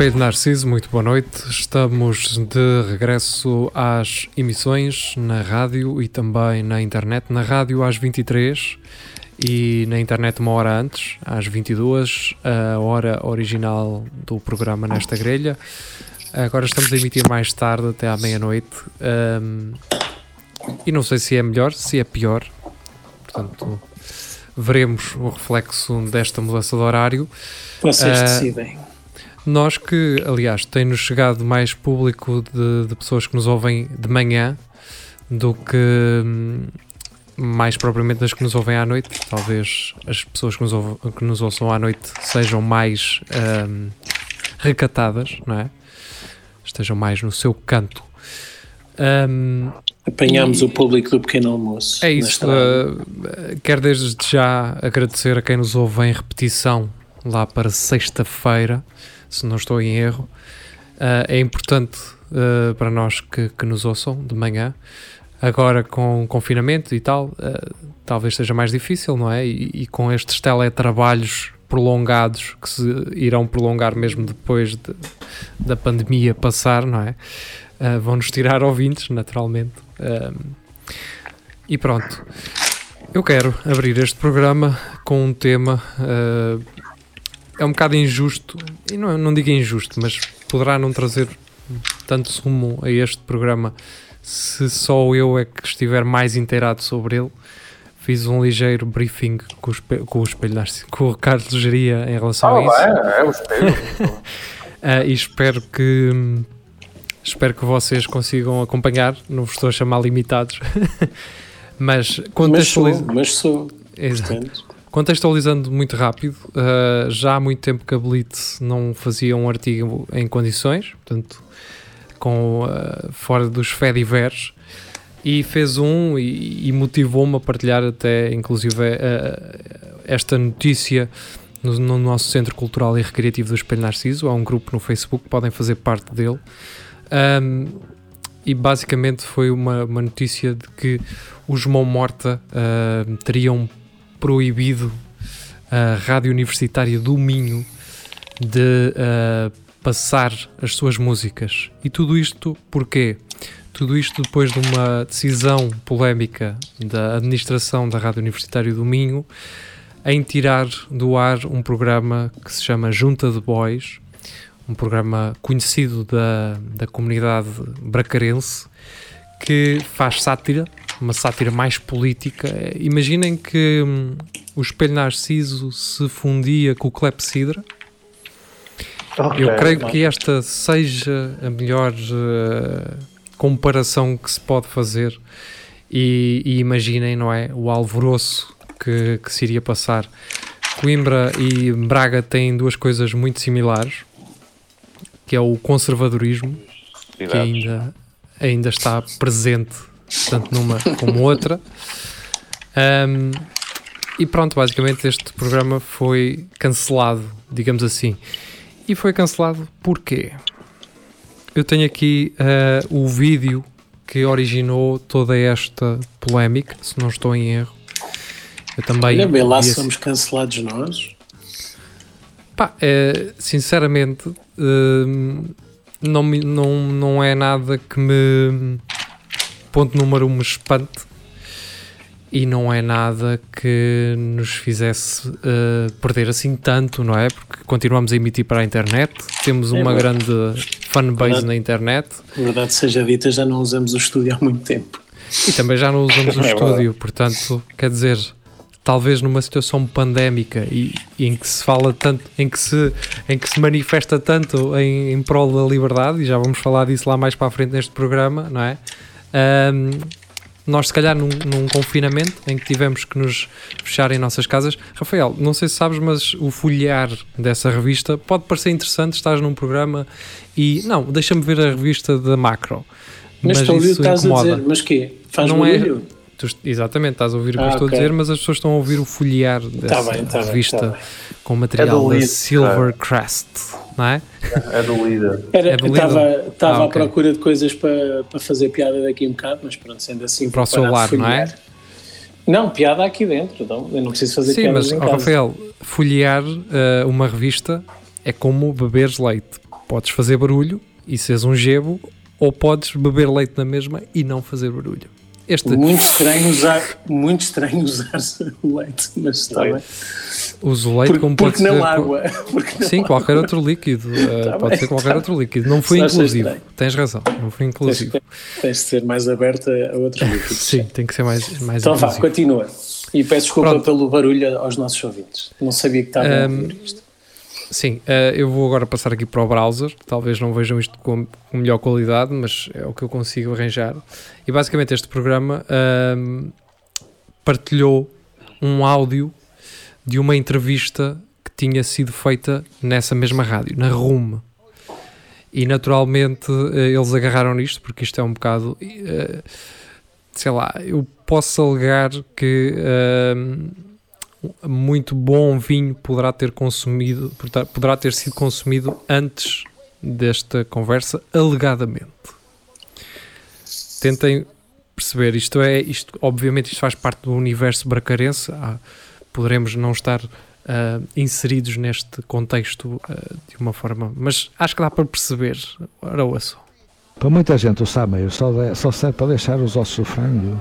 Espelho Narciso, muito boa noite. Estamos de regresso às emissões na rádio e também na internet. Na rádio às 23 e na internet uma hora antes, às 22, a hora original do programa nesta grelha. Agora estamos a emitir mais tarde, até à meia-noite. Um, e não sei se é melhor, se é pior. Portanto, veremos o reflexo desta mudança de horário. Vocês uh, decidem. Nós que, aliás, tem-nos chegado mais público de, de, pessoas que nos ouvem de manhã do que hum, mais propriamente das que nos ouvem à noite. Talvez as pessoas que nos, ouvem, que nos ouçam à noite sejam mais um, recatadas, não é? Estejam mais no seu canto. Um, Apanhamos e, o público do pequeno almoço. É isso. Uh, quero desde já agradecer a quem nos ouve em repetição lá para sexta-feira se não estou em erro. Uh, é importante uh, para nós que, que, nos ouçam de manhã. Agora, com confinamento e tal, uh, talvez seja mais difícil, não é? E, e, com estes teletrabalhos prolongados, que se irão prolongar mesmo depois de, da pandemia passar, não é? Vão-nos tirar ouvintes, naturalmente. e pronto. Eu quero abrir este programa com um tema é um bocado injusto, e não, não digo injusto, mas poderá não trazer tanto sumo a este programa se só eu é que estiver mais inteirado sobre ele. Fiz um ligeiro briefing com o espelho, com o, espelho, com o Carlos Geria em relação a isso. É, é o espelho. uh, e espero que espero que vocês consigam acompanhar. Não vos estou a chamar limitados, mas contextualizo. Mas sou. Mas sou. Exato. Contextualizando muito rápido, uh, já há muito tempo que a Blitz não fazia um artigo em condições, portanto, com, uh, fora dos Fediverse, e fez um e, e motivou-me a partilhar até, inclusive, uh, esta notícia no, no, nosso Centro Cultural e Recreativo do Espelho Narciso. Há um grupo no Facebook, podem fazer parte dele. Um, e basicamente foi uma, uma notícia de que os Mão Morta uh, teriam proibido a Rádio Universitária do Minho de uh, passar as suas músicas. E tudo isto porquê? Tudo isto depois de uma decisão polémica da administração da Rádio Universitária do Minho em tirar do ar um programa que se chama Junta de Boys, um programa conhecido da, da comunidade bracarense que faz sátira uma sátira mais política. Imaginem que hum, o espelho narciso se fundia com o clepsidra. Okay, Eu creio que esta seja a melhor uh, comparação que se pode fazer. E, e, imaginem, não é? O alvoroço que, que se iria passar. Coimbra e Braga têm duas coisas muito similares, que é o conservadorismo, que ainda, ainda está presente tanto numa como outra. Um, e pronto, basicamente este programa foi cancelado, digamos assim. E foi cancelado porquê? Eu tenho aqui uh, o vídeo que originou toda esta polémica, se não estou em erro. Eu também. Olha bem, lá somos cancelados nós. Pá, é, sinceramente, uh, não, não, não é nada que me ponto número um, espante e não é nada que nos fizesse uh, perder assim tanto, não é? Porque continuamos a emitir para a internet, temos é uma grande fanbase verdade, na internet. Verdade seja dita, já não usamos o estúdio há muito tempo. E também já não usamos o é estúdio, portanto, quer dizer, talvez numa situação pandémica e, e, em que se fala tanto, em que se, em que se manifesta tanto em, em prol da liberdade, e já vamos falar disso lá mais para a frente neste programa, não é? Um, nós, se calhar, num, num, confinamento em que tivemos que nos fechar em nossas casas. Rafael, não sei se sabes, mas o folhear dessa revista pode parecer interessante. Estás num programa e. Não, deixa-me ver a revista da Macro. Mas, mas estou a ouvir o que estás a dizer, mas quê? Faz não é barulho? Tu, exatamente, estás a ouvir o que ah, eu estou okay. a dizer, mas as pessoas estão a ouvir o folhear dessa tá bem, tá revista bem, tá com material é da Silver Crest, não é? É do líder. Era, é do? Estava ah, okay. à procura de coisas para, para fazer piada daqui um bocado, mas pronto, sendo assim. Para o celular, não é? Não, piada aqui dentro, então eu não preciso fazer Sim, mas, Rafael, folhear uh, uma revista é como beberes leite. Podes fazer barulho e seres um gebo, ou podes beber leite na mesma e não fazer barulho. Este... Muito estranho usar, muito estranho usar leite, mas está bem. Uso leite Por, como pode ser. Não água. Porque Sim, qualquer outro líquido. Uh, pode bem, ser qualquer tá outro líquido. Não foi inclusivo. Tens razão, não foi inclusivo. Tens, tens de ser mais aberta a outros líquidos. Sim, tem que ser mais, mais Então vá, continua. E peço desculpa Pronto. pelo barulho aos nossos ouvintes. Não sabia que estava um, a ouvir isto. Sim, uh, eu vou agora passar aqui para o browser. Talvez não vejam isto com, melhor qualidade, mas é o que eu consigo arranjar. E basicamente este programa uh, partilhou um áudio de uma entrevista que tinha sido feita nessa mesma rádio, na RUM. E naturalmente uh, eles agarraram nisto, porque isto é um bocado. Eh, sei lá, eu posso alegar que muito bom vinho poderá ter consumido, poderá ter sido consumido antes desta conversa, alegadamente. Tentem perceber, isto é, isto, obviamente isto faz parte do universo bracarense, ah, poderemos não estar uh, inseridos neste contexto uh, de uma forma, mas acho que dá para perceber, ora. Para muita gente o Sameiro só, só serve para deixar os ossos do frango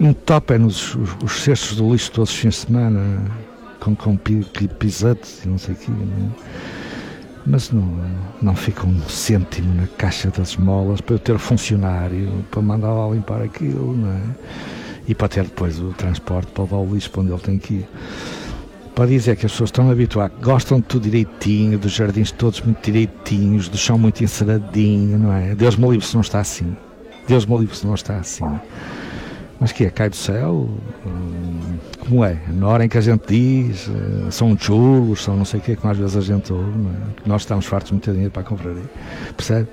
entopem-nos os, os, cestos do lixo todos os fins de semana com, com pisates e não sei o quê. Né? Mas não, não fica um cêntimo na caixa das esmolas para eu ter funcionário para mandar lá limpar aquilo, não é? E para ter depois o transporte para levar o lixo para onde ele tem que ir. Para dizer que as pessoas estão habituadas, gostam de tudo direitinho, dos jardins todos muito direitinhos, do chão muito enceradinho, não é? Deus me livre se não está assim. Deus me livre se não está assim. Mas que é? Cai do céu? Como é? Na hora em que a gente diz, eh, são chulos, são não sei o que, que às vezes a gente ouve, é? nós estamos fartos de meter dinheiro para comprar aí, percebe?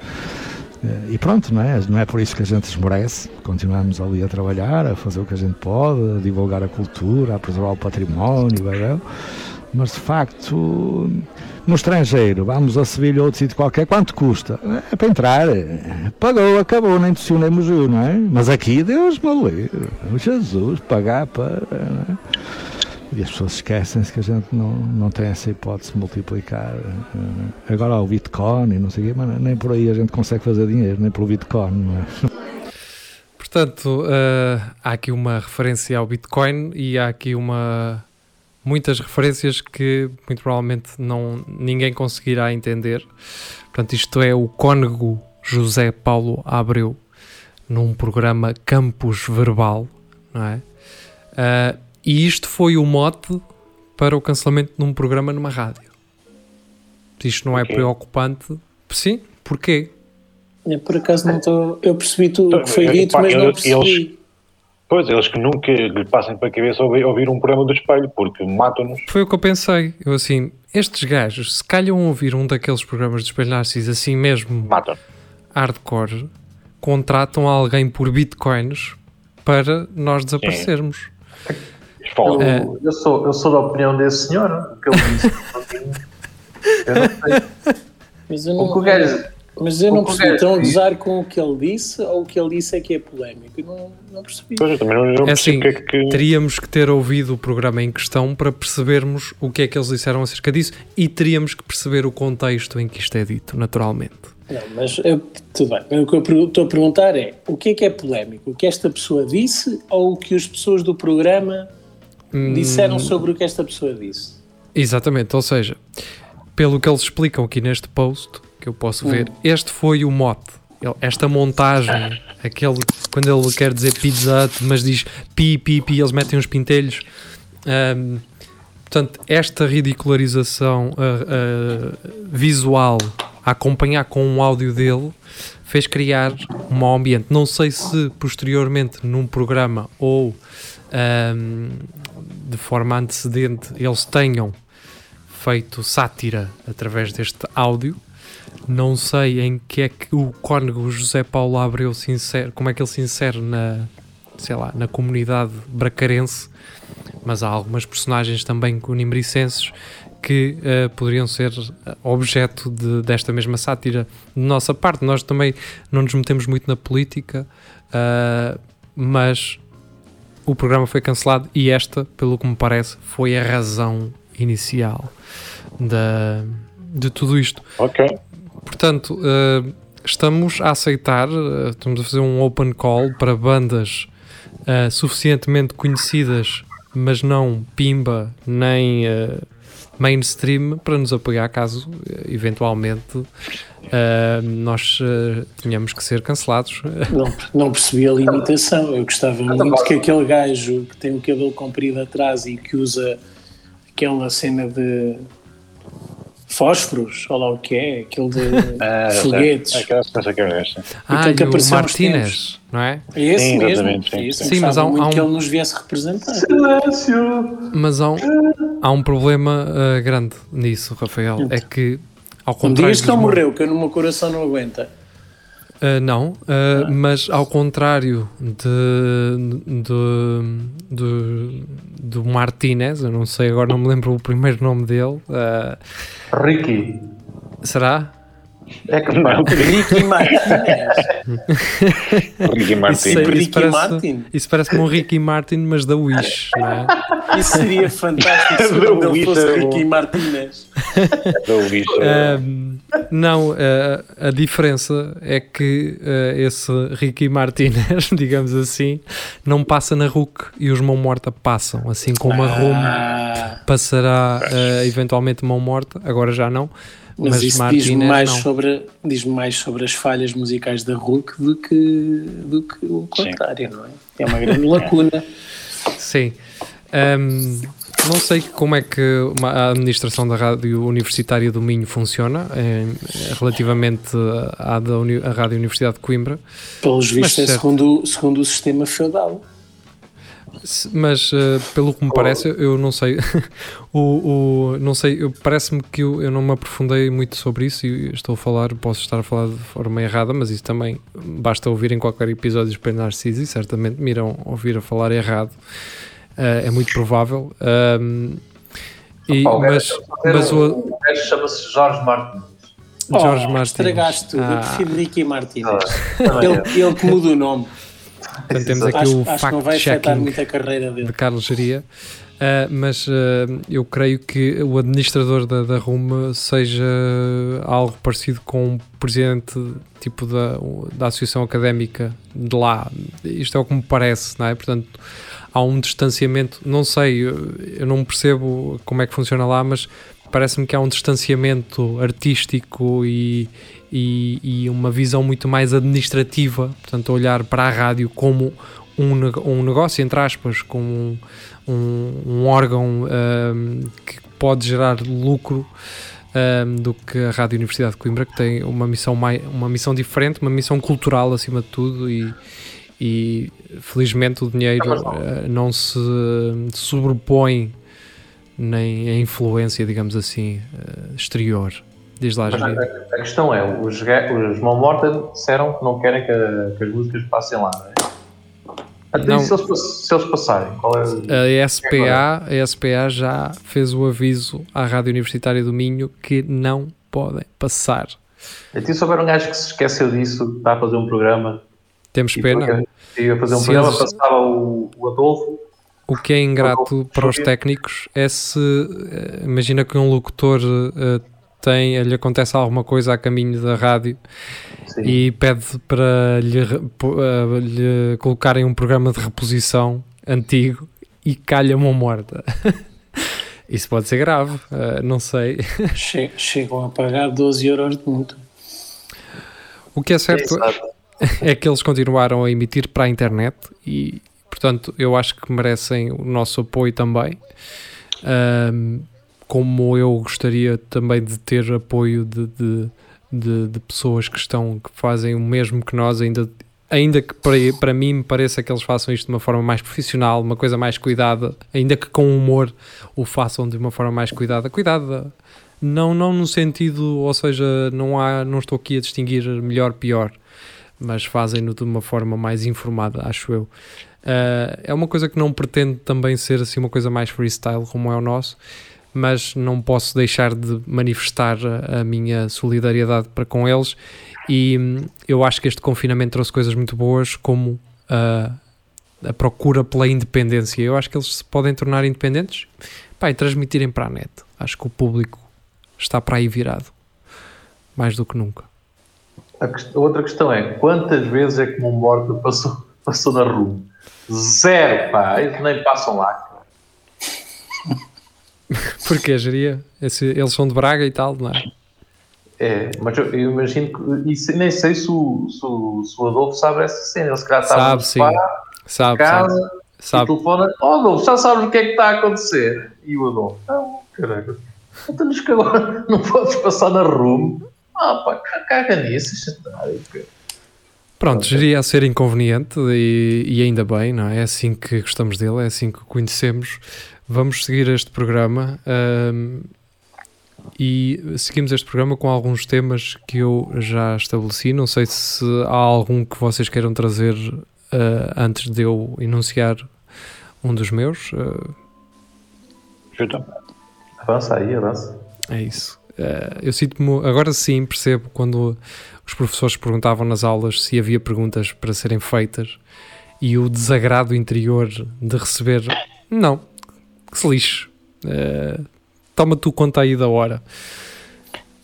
Eh, e pronto, não é? Não é por isso que a gente esmorece, continuamos ali a trabalhar, a fazer o que a gente pode, a divulgar a cultura, a preservar o património, mas de facto no estrangeiro, vamos a Sevilha ou outro sítio qualquer, quanto custa? É para entrar, pagou, acabou, nem pressionemos o, não é? Mas aqui, Deus me livre, Jesus, pagar para. É? E as pessoas esquecem-se que a gente não, não tem essa hipótese de multiplicar. É? Agora há o Bitcoin e não sei o quê, mas nem por aí a gente consegue fazer dinheiro, nem pelo Bitcoin, não é? Portanto, uh, há aqui uma referência ao Bitcoin e há aqui uma muitas referências que muito provavelmente não, ninguém conseguirá entender. Portanto, isto é o cônego José Paulo Abreu num programa Campus Verbal, não é? Uh, e isto foi o mote para o cancelamento de um programa numa rádio. Isto não é preocupante? Sim, porquê? Eu, por acaso não estou. Eu percebi tudo o que foi dito, mas não percebi. Eles Pois, eles que nunca lhe passem para a cabeça ouvir, ouvir um programa do espelho, porque matam-nos. Foi o que eu pensei. Eu assim, estes gajos, se calham ouvir um daqueles programas de espelho Narciso assim mesmo matam. hardcore, contratam alguém por bitcoins para nós desaparecermos. Eu, é. eu, sou, eu sou da opinião desse senhor, o que ele disse. eu não sei. Mas eu não, o que o gajo, mas eu não percebi, estão a gozar com o que ele disse ou o que ele disse é que é polémico? Eu não, não percebi. Pois, eu também não, não é assim, que é que... teríamos que ter ouvido o programa em questão para percebermos o que é que eles disseram acerca disso e teríamos que perceber o contexto em que isto é dito, naturalmente. Não, mas eu, tudo bem. O que eu estou a perguntar é o que é que é polémico? O que esta pessoa disse ou o que as pessoas do programa hum... disseram sobre o que esta pessoa disse? Exatamente, ou seja, pelo que eles explicam aqui neste post, que eu posso ver. Hum. Este foi o mote. Esta montagem, aquele quando ele quer dizer pizza, mas diz pi, pi, pi, eles metem uns pintelhos. Um, portanto, esta ridicularização uh, uh, visual a acompanhar com um áudio dele fez criar um ambiente. Não sei se posteriormente num programa ou um, de forma antecedente eles tenham feito sátira através deste áudio, não sei em que é que o cônego José Paulo Abreu se insere, como é que ele se insere na, sei lá, na comunidade bracarense, mas há algumas personagens também conimbricenses que uh, poderiam ser objeto de, desta mesma sátira de nossa parte. Nós também não nos metemos muito na política, uh, mas o programa foi cancelado e esta, pelo que me parece, foi a razão inicial da, de tudo isto. Ok. Portanto, uh, estamos a aceitar, uh, estamos a fazer um open call para bandas uh, suficientemente conhecidas, mas não pimba nem mainstream, para nos apoiar caso eventualmente nós tenhamos que ser cancelados. Não, não percebi a limitação. Eu gostava muito que aquele gajo que tem o cabelo comprido atrás e que usa aquela cena de fósforos, ou lá o que é, aquele de ah, foguetes. É, é ah, e o Martínez, não é? É esse sim, mesmo. Sim, é sim, mas há um, há um, que ele nos viesse representar. Silêncio! Mas há um, há um problema uh, grande nisso, Rafael. Então. É que, ao contrário. Não digas que ele morreu, que o meu coração não aguenta. Uh, não, uh, ah. mas ao contrário de, de, de, do Martinez, eu não sei agora, não me lembro o primeiro nome dele. Uh, Ricky. Será? É não. Ricky Martinez. Ricky Martin. Isso, Ricky isso, parece, Martin. isso parece como um Ricky Martin, mas da Wish, não é? Isso seria fantástico se Da ele Wish fosse é. Ricky Martinez. Do bicho. Um, não, uh, a diferença é que uh, esse Ricky Martinez, digamos assim, não passa na RUC e os Mão Morta passam, assim como a Rumo Ah, passará uh, eventualmente Mão Morta, agora já não. Mas, Mas, isso diz-me mais, não. sobre, diz mais sobre as falhas musicais da Hulk do que, do que o contrário, não é? É uma grande lacuna. Sim. Um, não sei como é que uma- a administração da Rádio Universitária do Minho funciona em- relativamente à da Uni- à Rádio Universidade de Coimbra. Pelos vistos, é segundo, segundo o sistema feudal. Mas eh, pelo que me parece, eu não sei. o, o- não sei, parece-me que eu, eu não me aprofundei muito sobre isso e estou a falar, posso estar a falar de forma errada, mas isso também basta ouvir em qualquer episódio de Espelho Narciso e certamente me irão ouvir a falar errado. Eh, é muito provável. E, Pá, o gajo- mas, mas o o gajo chama-se Jorge Martins. Jorge oh, Martins. Estragaste tudo. Ah. Eu prefiro Ricky Martínez. Também é. Ele, ele que muda o nome. Portanto, temos aqui Acho, o acho que não vai afetar fact-checking de Carlos Geria. Uh, mas uh, eu creio que o administrador da, da RUM seja algo parecido com o presidente tipo da, da associação académica de lá. Isto é o que me parece, não é? Portanto, há um distanciamento, não sei, eu, eu não percebo como é que funciona lá, mas parece-me que há um distanciamento artístico e, e, e uma visão muito mais administrativa, portanto, olhar para a rádio como um, um negócio, entre aspas, como um, um órgão ahm, que pode gerar lucro ahm, do que a Rádio Universidade de Coimbra, que tem uma missão, mai, uma missão diferente, uma missão cultural acima de tudo e, e felizmente o dinheiro não. ah, não se sobrepõe nem a influência, digamos assim, ah, exterior. Diz lá, Mas a, a questão é, os, os Mão Morta disseram que não querem que, a- que as músicas passem lá, não é? Até. Se, eles, se eles passarem, qual é A SPA, a SPA já fez o aviso à Rádio Universitária do Minho que não podem passar. Até se houver um gajo que se esqueceu disso, está a fazer um programa Temos pena. ia fazer um Se programa, eles- passava o, o Adolfo, O que é ingrato para os técnicos é se eh, imagina que um locutor eh, tem, lhe acontece alguma coisa a caminho da rádio sim. e pede para lhe, eh, lhe colocarem um programa de reposição antigo e calha mão morta. Isso pode ser grave, eh, não sei. Che- Chegam a pagar 12 euros de multa. O que é certo Exato. é que eles continuaram a emitir para a internet e, portanto, eu acho que merecem o nosso apoio também. Ahm, como eu gostaria também de ter apoio de, de, de- de pessoas que estão que fazem o mesmo que nós, ainda, ainda que para, para mim me pareça que eles façam isto de uma forma mais profissional, uma coisa mais cuidada, ainda que com humor o façam de uma forma mais cuidada, cuidada Não, não no sentido, ou seja, não há, não estou aqui a distinguir melhor pior, mas fazem-no de uma forma mais informada, acho eu. Uh, é uma coisa que não pretende também ser assim uma coisa mais freestyle como é o nosso, mas não posso deixar de manifestar a, minha solidariedade para com eles e hum, eu acho que este confinamento trouxe coisas muito boas como uh, a procura pela independência. Eu acho que eles se podem tornar independentes pá, e transmitirem para a net. Acho que o público está para aí virado. Mais do que nunca. A, quest- outra questão é: quantas vezes é que morto passou, passou na rua? Zero, pá. Eles nem passam lá. Porque geria, eles são de Braga e tal, não é? É, mas eu, eu imagino que. E nem sei se o, se, o, se o Adolfo sabe essa cena. Ele se calhar estava Sabe, sim. sofá, Sabe, casa, sabe, sabe. telefona: Oh, Adolfo, já sabes o que é que está a acontecer? E o Adolfo: Não, caralho. Então que agora não podes passar na rua. Ah, pá, caga nisso, isto cara. Pronto, geria a ser inconveniente e, e ainda bem, não é? É assim que gostamos dele, é assim que o conhecemos. Vamos seguir este programa ahm, e seguimos este programa com alguns temas que eu já estabeleci. Não sei se há algum que vocês queiram trazer ah, antes de eu enunciar um dos meus. Ajuda-me. Avança aí, avança. É isso. Eh, eu sinto-me, agora sim percebo quando os professores perguntavam nas aulas se havia perguntas para serem feitas e o desagrado interior de receber, não, que se lixe. Eh, toma tu conta aí da hora.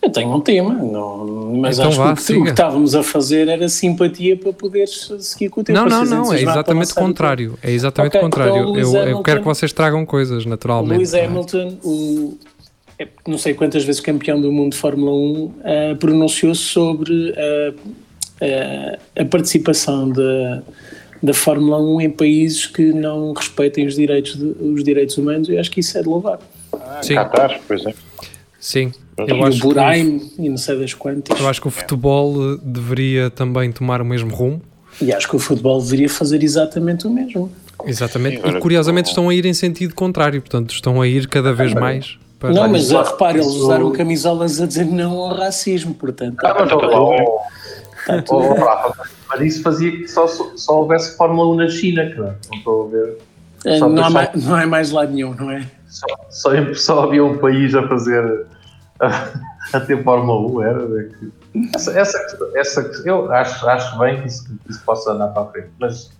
Eu tenho um tema, não, mas Então acho vá, que o que- o siga. que estávamos a fazer era simpatia para poderes seguir com o tempo. Não, não, não, é entusiasmar para exatamente o lançar contrário. É exatamente Ok, o contrário. então o Lewis eu, eu quero que vocês tragam coisas, O naturalmente. Lewis não é? Hamilton, o, é, não sei quantas vezes campeão do mundo de Fórmula 1, eh, pronunciou-se sobre eh, eh, a participação da, da Fórmula 1 em países que não respeitem os direitos, de- os direitos humanos e acho que isso é de louvar. Sim, Qatar, por exemplo. sim. e Eu o acho, que, Buraim e não sei das quantas. eu acho que o futebol deveria também tomar o mesmo rumo. E acho que o futebol deveria fazer exatamente o mesmo. Exatamente, e curiosamente estão a ir em sentido contrário, portanto estão a ir cada vez mais para Não, mas ah, repare, eles usaram camisolas a dizer não ao racismo, portanto. Ah, mas, oh, tudo oh, bem. Rafa, mas isso fazia que só, só houvesse Fórmula 1 na China, cara. Não estou a ver. Só não, há mais, não há mais lado nenhum, não é? Só, só, só havia um país a fazer. a, a ter Fórmula 1, era. é que- essa, essa, essa, eu acho, acho bem que isso, que isso possa andar para a frente, mas.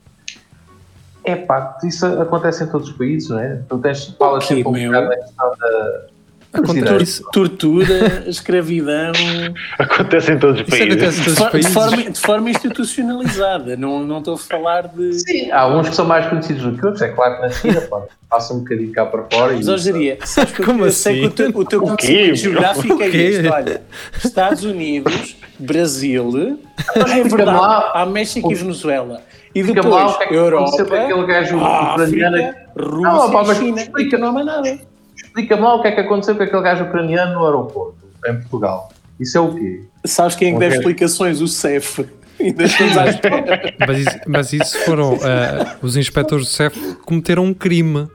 É pá, isso acontece em todos os países, não é? Tu tens, falas quê, sempre um meu? bocado da questão da. Acontece. Tor- Tortura, escravidão, Acontece em todos os países. de, todos os for- de países. forma, de forma institucionalizada. Não, não estou a falar de. Sim, há uns que são mais conhecidos do que outros, é claro que na China, pá, passa um bocadinho cá para fora. Mas, sabes que eu- Como eu sei que o teu, o teu O quê, conhecimento geográfico é O quê? este. Olha, Estados Unidos, Brasil, é fica verdade, há México e Venezuela. E depois, mal o que é que Europa, aconteceu com aquele gajo ucraniano. África, Rússia Não, e mas China. explica- não há mais nada. Explica-me lá o que é que aconteceu com aquele gajo ucraniano no aeroporto, em Portugal. Isso é o quê? Sabes quem é que deve explicações? O CEF. Ainda estamos à espera. Mas isso, mas isso foram ah, os inspectores do CEF cometeram um crime.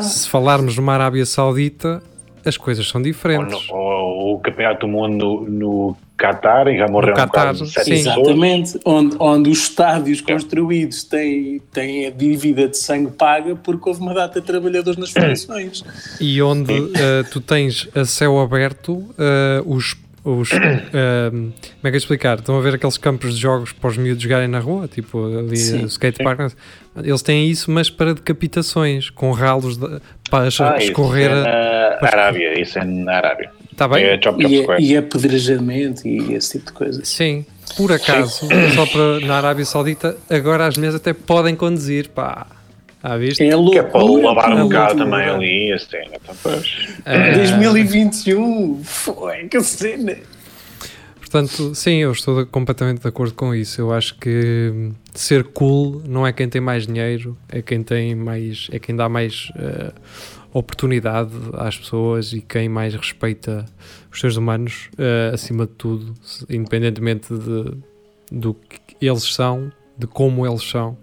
Se falarmos numa Arábia Saudita, as coisas são Ou, diferentes. no- ou o campeonato do mundo no, no Qatar, e já morreram Qatar, quase sete sim. Exatamente. Onde, onde os estádios construídos têm, têm a dívida de sangue paga porque houve uma data de trabalhadores nas fundações. E onde ah, tu tens a céu aberto, ah, os. os ah, como é que é de explicar? Estão a ver aqueles campos de jogos para os miúdos jogarem na rua, tipo ali Sim, o skate park. Eles têm isso, mas para decapitações, com ralos de- para Ah, isso escorrer. é a- na Arábia, isso é na Arábia. Está bem? É Chop Chop E, Square. e apedrejamento e esse tipo de coisas. Sim, por acaso, só para na Arábia Saudita, agora as mulheres até podem conduzir, pá. Ah, viste? É Que é para lavar um bocado também ali, assim, então, pois. Ah, 2021. Foi que cena. portanto, sim, eu estou completamente de acordo com isso. Eu acho que ser cool não é quem tem mais dinheiro, é quem tem mais, é quem dá mais eh, oportunidade às pessoas e quem mais respeita os seres humanos, eh, acima de tudo, independentemente de, do que eles são, de como eles são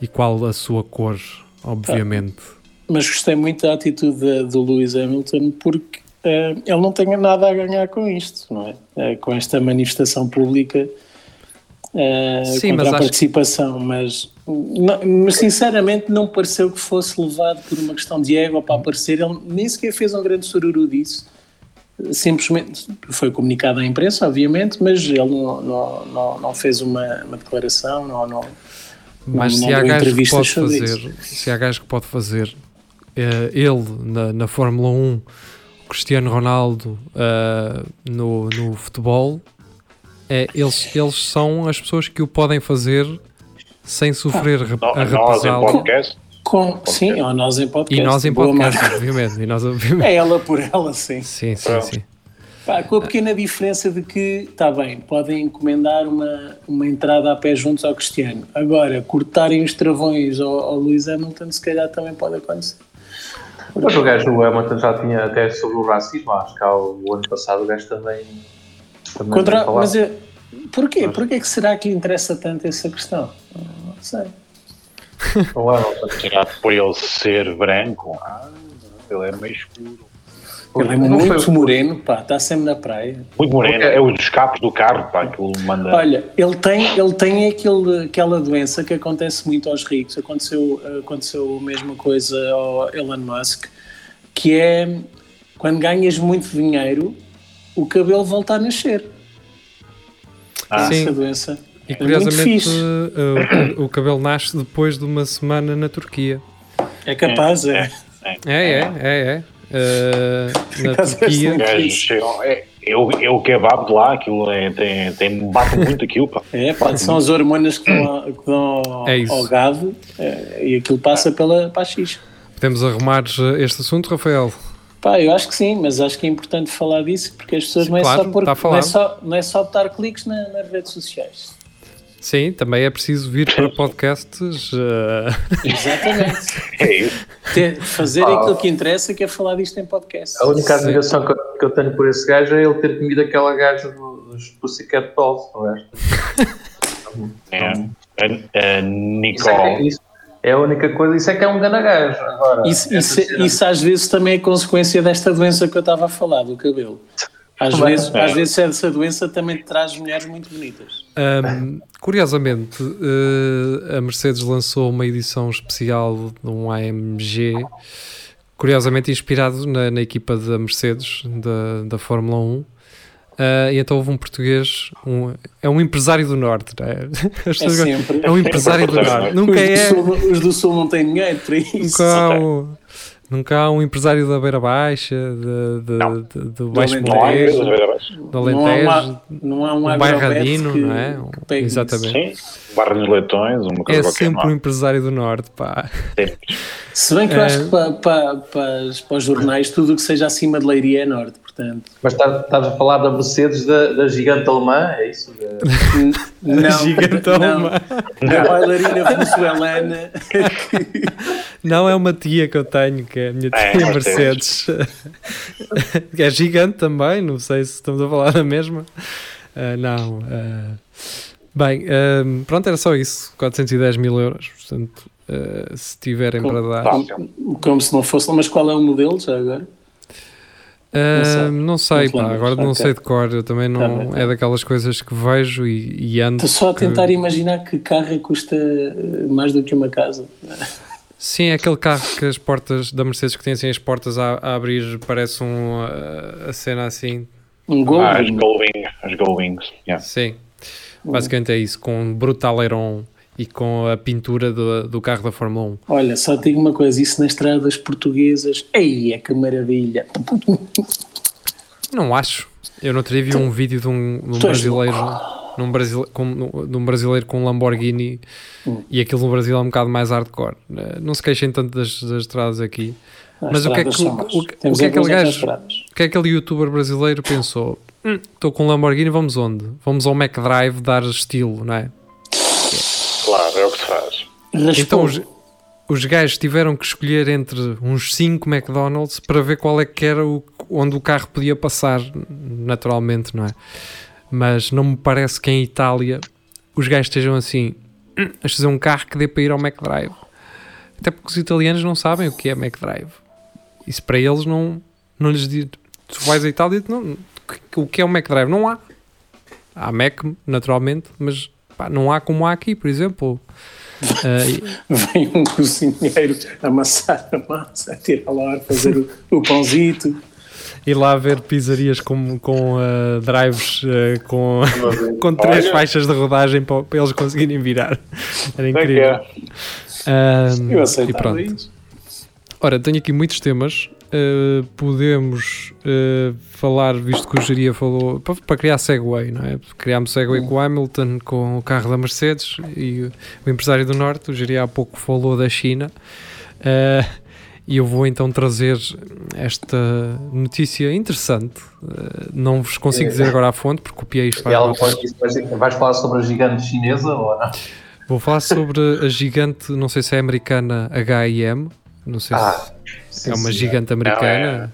e qual a sua cor, obviamente. Mas gostei muito da atitude do Lewis Hamilton porque eh, ele não tenha nada a ganhar com isto, não é? Eh, com esta manifestação pública eh, Sim, contra a participação, mas, não- mas sinceramente não pareceu que fosse levado por uma questão de ego para aparecer. Ele nem sequer fez um grande sururu disso. Simplesmente foi comunicado à imprensa, obviamente, mas ele não, não, não, não fez uma, uma declaração, não, não, Mas não se há gajo que pode fazer, se há gajo que pode fazer, eh, ele na, na Fórmula 1, o Cristiano Ronaldo eh, no, no futebol, é, eles, eles são as pessoas que o podem fazer sem sofrer re- No- a Nós em represália. podcast, Com, sim, ou nós em podcast. E nós em podcast, obviamente. E nós, obviamente. É ela por ela, sim. Sim, sim, Pronto. sim. Pá, com a pequena diferença de que, está bem, podem encomendar uma, uma entrada a pé juntos ao Cristiano. Agora, cortarem os travões ao, ao Luís Hamilton, se calhar também pode acontecer. Mas o gajo do Hamilton já tinha até sobre o racismo, acho que o ano passado o gajo também. Também Contra, mas é, porquê? Porquê que será que lhe interessa tanto essa questão? Não sei. O que por ele ser branco? Ah, ele é meio escuro. Ele é Não foi- muito moreno, pá, está sempre na praia. Muito moreno, é os capos do carro, pá, aquilo manda. Olha, ele tem, ele tem aquele, aquela doença que acontece muito aos ricos. Aconteceu, aconteceu a mesma coisa ao Elon Musk, que é quando ganhas muito dinheiro, o cabelo volta a nascer. Ah, Essa Sim. doença. E É curiosamente eh, o, o cabelo nasce depois de uma semana na Turquia. É capaz, é. É, é, é, é. Eh, na Turquia. é Os gajos chegam. É, eu, eu o kebab de lá, aquilo é, tem, tem, bate muito aquilo, pá. É, pá, são as hormonas que dão, que dão ao, É isso. ao gado é, e aquilo passa pela para a xixa. Podemos arrumar eh, este assunto, Rafael? Pá, eu acho que sim, mas acho que é importante falar disso porque as pessoas não é, Claro, só por, está não, é só, não é só botar cliques na- nas redes sociais. Sim, também é preciso vir para podcasts. eh, Exatamente. É isso. Ter- fazer Ah. aquilo que interessa, que é falar disto em podcast. A única Sim. admiração que eu, que eu tenho por esse gajo é ele ter comido aquela gaja do- dos Pussycat Dolls, não é? É. A, a Isso é, que- Nicole. isso é a única coisa, isso é que é um gajo. Agora, Isso, isso, cena- isso às vezes também é consequência desta doença que eu estava a falar, do cabelo. Às vezes, às vezes essa doença também traz mulheres muito bonitas. Ahm, curiosamente, eh, a Mercedes lançou uma edição especial de um AMG, curiosamente inspirado na, na equipa da Mercedes, da, da Fórmula 1. Ah, e então houve um português, um- é um empresário do Norte, não é? É sempre. é um empresário do Norte. Nunca os, é. do Sul, os do Sul não têm dinheiro para isso. Nunca há, um, nunca há um empresário da Beira Baixa, de, de- de- do Baixo abaixo. do não, há Alentejo, não há um, um bairradino, não é? isso. Exatamente. Sim, barra dos leitões, uma coisa É qualquer. sempre um empresário do Norte, pá. Sempre. Se bem que eu É. acho que para, para, para, para os jornais tudo o que seja acima de Leiria é Norte, portanto. Mas estás a falar da Mercedes da, da gigante alemã, é isso? Não, Gigantão, não. mano. A bailarina venezuelana. Não é uma tia que eu tenho, que é a minha É, tia uma Mercedes. é gigante também, não sei se estamos a falar da mesma. Ah, não. ah, bem, ah, pronto, era só isso. 410 mil euros. Portanto, se tiverem para dar. Fácil. Como se não fosse. Mas qual é o modelo já agora? Sei. não sei, Não te pá, agora não Ok. sei de cor. Eu também não. Tá bem, tá é daquelas coisas que vejo e, e ando. Estou só a que- tentar imaginar que carro custa eh, mais do que uma casa. Sim, é aquele carro que as portas da Mercedes que tem assim as portas a, a abrir, parece um, ah, a cena assim. Um Gol. Ah, as Gullwing, as Gullwings. Yeah. Sim, basicamente é isso, com um brutaleirão e com a pintura do, do carro da Fórmula 1. Olha, só digo uma coisa: isso nas estradas portuguesas. Ei, é que maravilha! Não acho. Eu não teria vi um vídeo de um, de um brasileiro, num brasile, com, de um brasileiro com um Lamborghini Hum. e aquilo no Brasil é um bocado mais hardcore. Não se queixem tanto das, das estradas aqui. As Mas o que é que- o- o o que é que aquele gajo-. O que é que aquele youtuber brasileiro pensou? "Hum, Estou com um Lamborghini, vamos onde? Vamos ao McDrive dar estilo, não é? Claro, é o que se faz. Então os, os gajos tiveram que escolher entre uns 5 McDonald's para ver qual é que era o, onde o carro podia passar, naturalmente, não é? Mas não me parece que em Itália os gajos estejam assim, "Hum, vamos fazer um carro que dê para ir ao McDrive. Até porque os italianos não sabem o que é McDrive. Isso para eles não, não lhes diz. tu vais à Itália e não, o que é um Mac Drive? Não há. Há Mac, naturalmente, mas pá, não há como há aqui, por exemplo. Uh, Vem um cozinheiro amassar a massa, tirar lá ar, fazer o, o pãozito. ir lá ver pizzarias com, com uh, drives uh, com, com três Olha. faixas de rodagem para, para eles conseguirem virar. Era é incrível. é? Um, Eu e pronto. isso. Ora, tenho aqui muitos temas. Uh, podemos uh, falar, visto que o Geria falou, para, para criar Segway, não é? Criámos Segway com o Hamilton, com o carro da Mercedes e o, empresário do Norte. O Geria há pouco falou da China. Uh, e eu vou então trazer esta notícia interessante. Não vos consigo dizer agora a fonte, porque copiei isto para Vais falar sobre a gigante chinesa ou não? Vou falar sobre a gigante, não sei se é americana H&M, não sei Ah, se é uma gigante americana.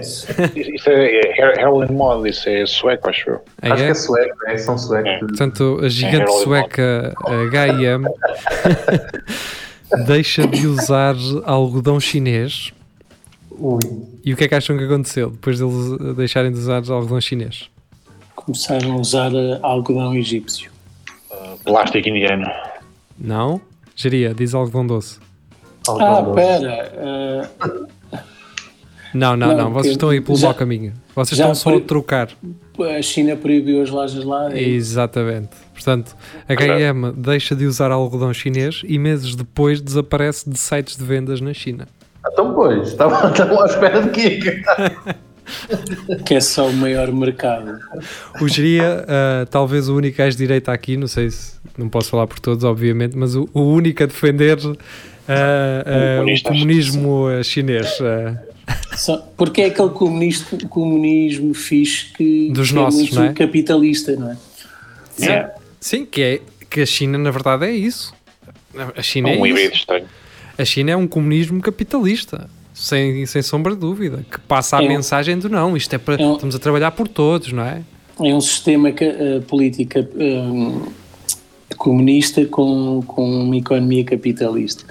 Isso isso é, é Her- Herald Mod, isso é sueco, acho eu. Ah, Acho que é? é sueco, é, são suecos. Portanto, a gigante sueca H&M deixa de usar algodão chinês. Ui. E o que é que acham que aconteceu depois deles eh, deixarem de usar algodão chinês? Começaram a usar eh, algodão egípcio. Plástico indiano. Não? Geria, diz algodão doce. Ah, pera. eh, Não, não, Não, não, vocês estão aí pelo já- mau caminho. Vocês estão só a trocar. a China proibiu as lojas lá. e- Exatamente. Portanto, a H&M deixa de usar algodão chinês e meses depois desaparece de sites de vendas na China. Então, pois, estavam à espera de quê? que é só o maior mercado. O Geria, ah, talvez o único gajo de direita aqui, não sei se, não posso falar por todos, obviamente, mas o, o único a defender ah, ah, o comunismo chinês. Só, porque é aquele comunista, comunismo fixe que Dos que é nossos, muito não é? capitalista, não é? Yeah. Sim, que, é, que a China, na verdade, é isso. A China é Um híbrido estranho. A China é um comunismo capitalista. Sem, sem sombra de dúvida, que passa a É um- mensagem do não, isto é para, É um- estamos a trabalhar por todos, não é? É um sistema ca- eh, política eh, comunista com, com uma economia capitalista.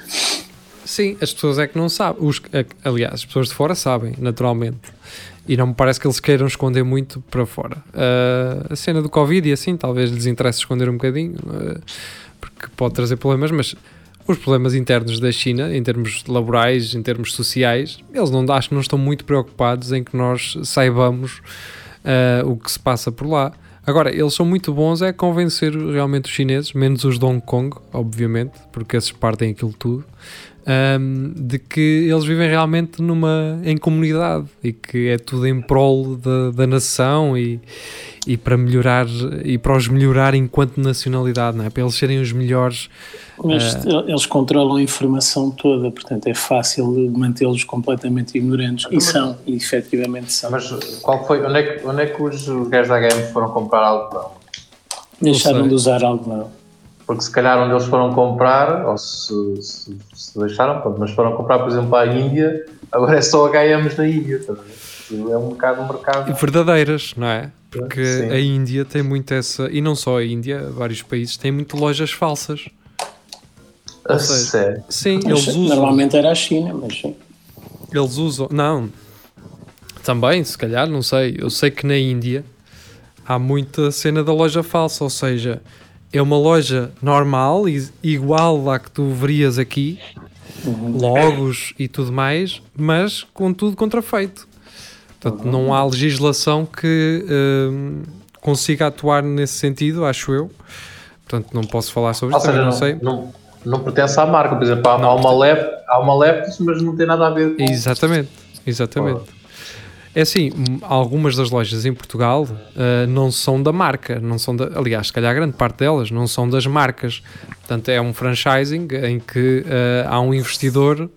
Sim, as pessoas é que não sabem. Os, a- aliás, as pessoas de fora sabem, naturalmente. E não me parece que eles queiram esconder muito para fora. Ah, a cena do Covid e assim, talvez lhes interesse esconder um bocadinho, ah, porque pode trazer problemas, mas os problemas internos da China, em termos laborais, em termos sociais, eles não, acho que não estão muito preocupados em que nós saibamos ah, o que se passa por lá. Agora, eles são muito bons é convencer realmente os chineses, menos os de Hong Kong, obviamente, porque esses partem aquilo tudo, ahm, de que eles vivem realmente numa, em comunidade e que é tudo em prol da, da nação e, e para melhorar e para os melhorar enquanto nacionalidade, não é? Para eles serem os melhores. Mas eles controlam a informação toda, portanto é fácil mantê-los completamente ignorantes. E são, e efetivamente são. Mas qual foi? Onde é que, onde é que os gajos da HM foram comprar algodão? Deixaram de usar algodão. Porque se calhar onde eles foram comprar, ou se, se, se deixaram, pronto, mas foram comprar, por exemplo, a Índia, agora é só HMs na Índia. Isso É um bocado um mercado. verdadeiras, não é? Porque Sim. a Índia tem muito essa, e não só a Índia, vários países têm muito lojas falsas. A seja, sério. Sim, Mas eles usam. Normalmente era a China, mas sim. Eles usam. Não. Também, se calhar, não sei. Eu sei que na Índia há muita cena da loja falsa, ou seja, é uma loja normal, igual à que tu verias aqui, logos e tudo mais, mas com tudo contrafeito. Portanto, não há legislação que hum, consiga atuar nesse sentido, acho eu. Portanto, não posso falar sobre isso, não, não, sei. não, não pertence à marca. Por exemplo, há, Não, há uma lep, há uma Leptos, mas não tem nada a ver com. Exatamente, exatamente. É assim, algumas das lojas em Portugal ah, não são da marca, não são da, aliás, se calhar grande parte delas não são das marcas. Portanto, é um franchising em que ah, há um investidor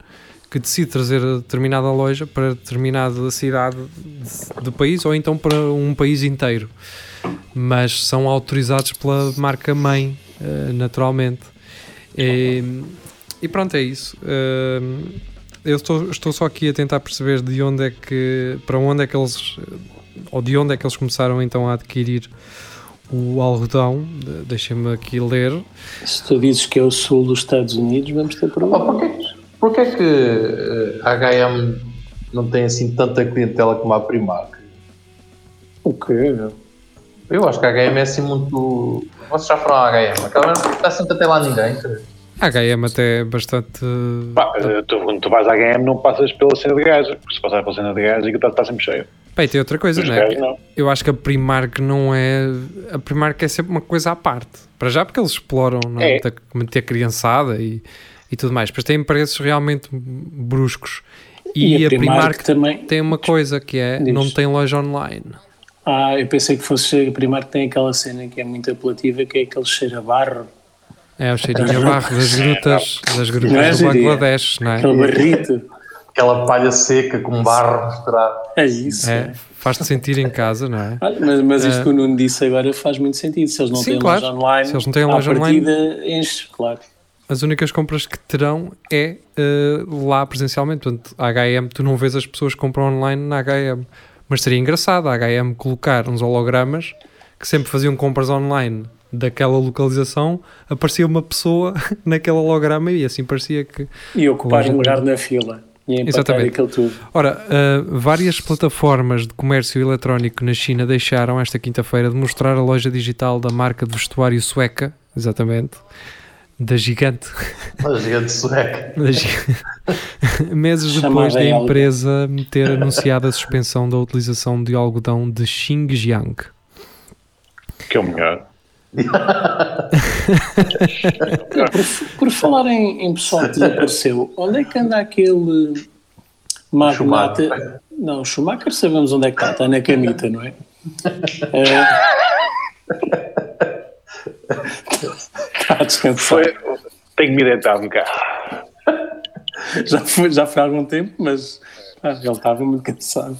que decide trazer determinada loja para determinada cidade de- do país ou então para um país inteiro. Mas são autorizados pela marca mãe, ah, naturalmente. E, e pronto, é isso. Ah, eu estou, estou só aqui a tentar perceber de onde é que, para onde é que eles, ou de onde é que eles começaram então a adquirir o algodão. De- Deixem-me aqui ler. Se tu dizes que é o sul dos Estados Unidos, vamos ter Oh, problemas. Porquê, porquê que eh, a HM não tem assim tanta clientela como a Primark. O quê? Eu acho que a HM é assim muito. Vocês já foram à HM? Aquela não está sempre até lá ninguém. A HM até é bastante. Pá, eh, tu, quando tu vais à HM não passas pela cena de gás. Porque se passar pela cena de gás, aquilo está, está sempre cheio. Bem, tem outra coisa, Os não é? Eu acho que a Primark não é. A Primark é sempre uma coisa à parte. Para já, porque eles exploram não é? É. Muita criançada e, e tudo mais. Mas têm preços realmente bruscos. E, a Primark, também. tem uma coisa que é: Diz. não tem loja online. Ah, eu pensei que fosse a Primark tem aquela cena que é muito apelativa, que é aquele cheiro a barro, É o cheirinho a barro das grutas, das grutas é, do? Bangladesh, não é? aquele barrito. Aquela palha seca com barro misturado. É isso. É, faz-te sentir em casa, não é? Mas, mas isto É. que o Nuno disse agora faz muito sentido. Se eles não Sim, têm claro. loja online, Se eles não têm à loja partida, enche, claro. As únicas compras que terão é eh, lá presencialmente. Portanto, a HM, tu não vês as pessoas que compram online na HM. Mas seria engraçado a HM colocar uns hologramas que sempre faziam compras online daquela localização, aparecia uma pessoa naquele holograma e assim parecia que. E ocupar um lugar na fila. E Exatamente. aquilo tudo. Ora, eh, várias plataformas de comércio eletrónico na China deixaram esta quinta-feira de mostrar a loja digital da marca de vestuário sueca, exatamente, da gigante Uma gigante sueca. Mas- Meses depois da empresa ter anunciado a suspensão da utilização de algodão de Xinjiang. Que é o melhor. Por, por falar em, em pessoal que desapareceu, onde é que anda aquele magnata? Schumacher. Não, Schumacher sabemos onde é que está, está na camita, não é? está a descansar. Foi, tenho me deitado um cá. Já foi, já foi há algum tempo, mas ah, ele estava muito cansado.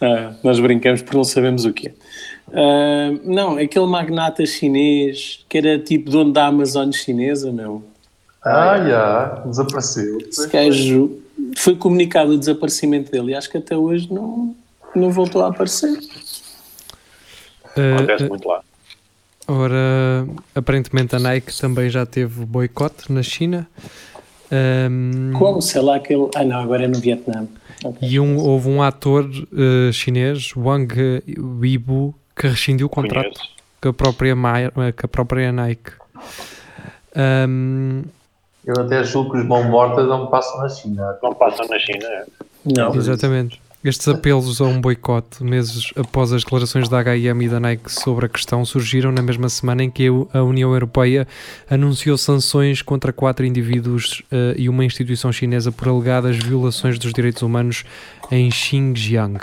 Ah, nós brincamos porque não sabemos o que é. Ah, não, aquele magnata chinês que era tipo dono da Amazon chinesa, meu. Ah, já. Desapareceu. Esse gajo foi comunicado o desaparecimento dele e acho que até hoje não, não voltou a aparecer. Acontece eh, muito lá. Ora, aparentemente a Nike também já teve boicote na China. Ahm, Como? Sei lá aquele. Ah, não, agora é no Vietnã. Ok. e um, houve um ator eh, chinês, Wang Weibo, que rescindiu o contrato com a própria, Ma- com a própria Nike. Ahm, Eu até julgo que os mortas não passam na China. Não passam na China. é. Não. Exatamente. Estes apelos a um boicote, meses após as declarações da H&M e da Nike sobre a questão, surgiram na mesma semana em que a União Europeia anunciou sanções contra quatro indivíduos eh, e uma instituição chinesa por alegadas violações dos direitos humanos em Xinjiang.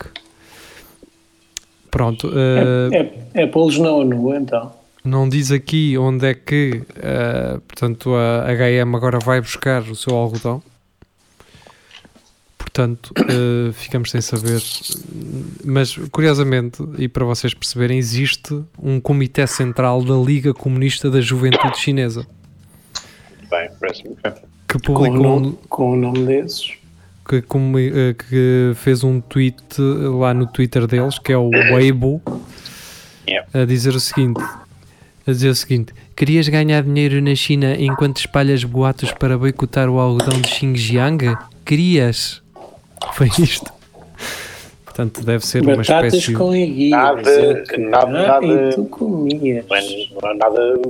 Pronto, eh, É, é pô-los na ONU, então. não diz aqui onde é que, eh, portanto, a H&M agora vai buscar o seu algodão. Portanto, eh, ficamos sem saber. Mas, curiosamente, e para vocês perceberem, existe um comitê central da Liga Comunista da Juventude Chinesa Bem, parece-me bem. que Com o, publicou nome, com o nome desses. que, eh, que fez um tweet lá no Twitter deles, que é o Weibo, Yeah. a dizer o seguinte: a dizer o seguinte, querias ganhar dinheiro na China enquanto espalhas boatos para boicotar o algodão de Xinjiang? Querias? Foi isto. Portanto, deve ser uma Batatas espécie. com enguia. Nada- nada- nada- E tu comias. É, não é nada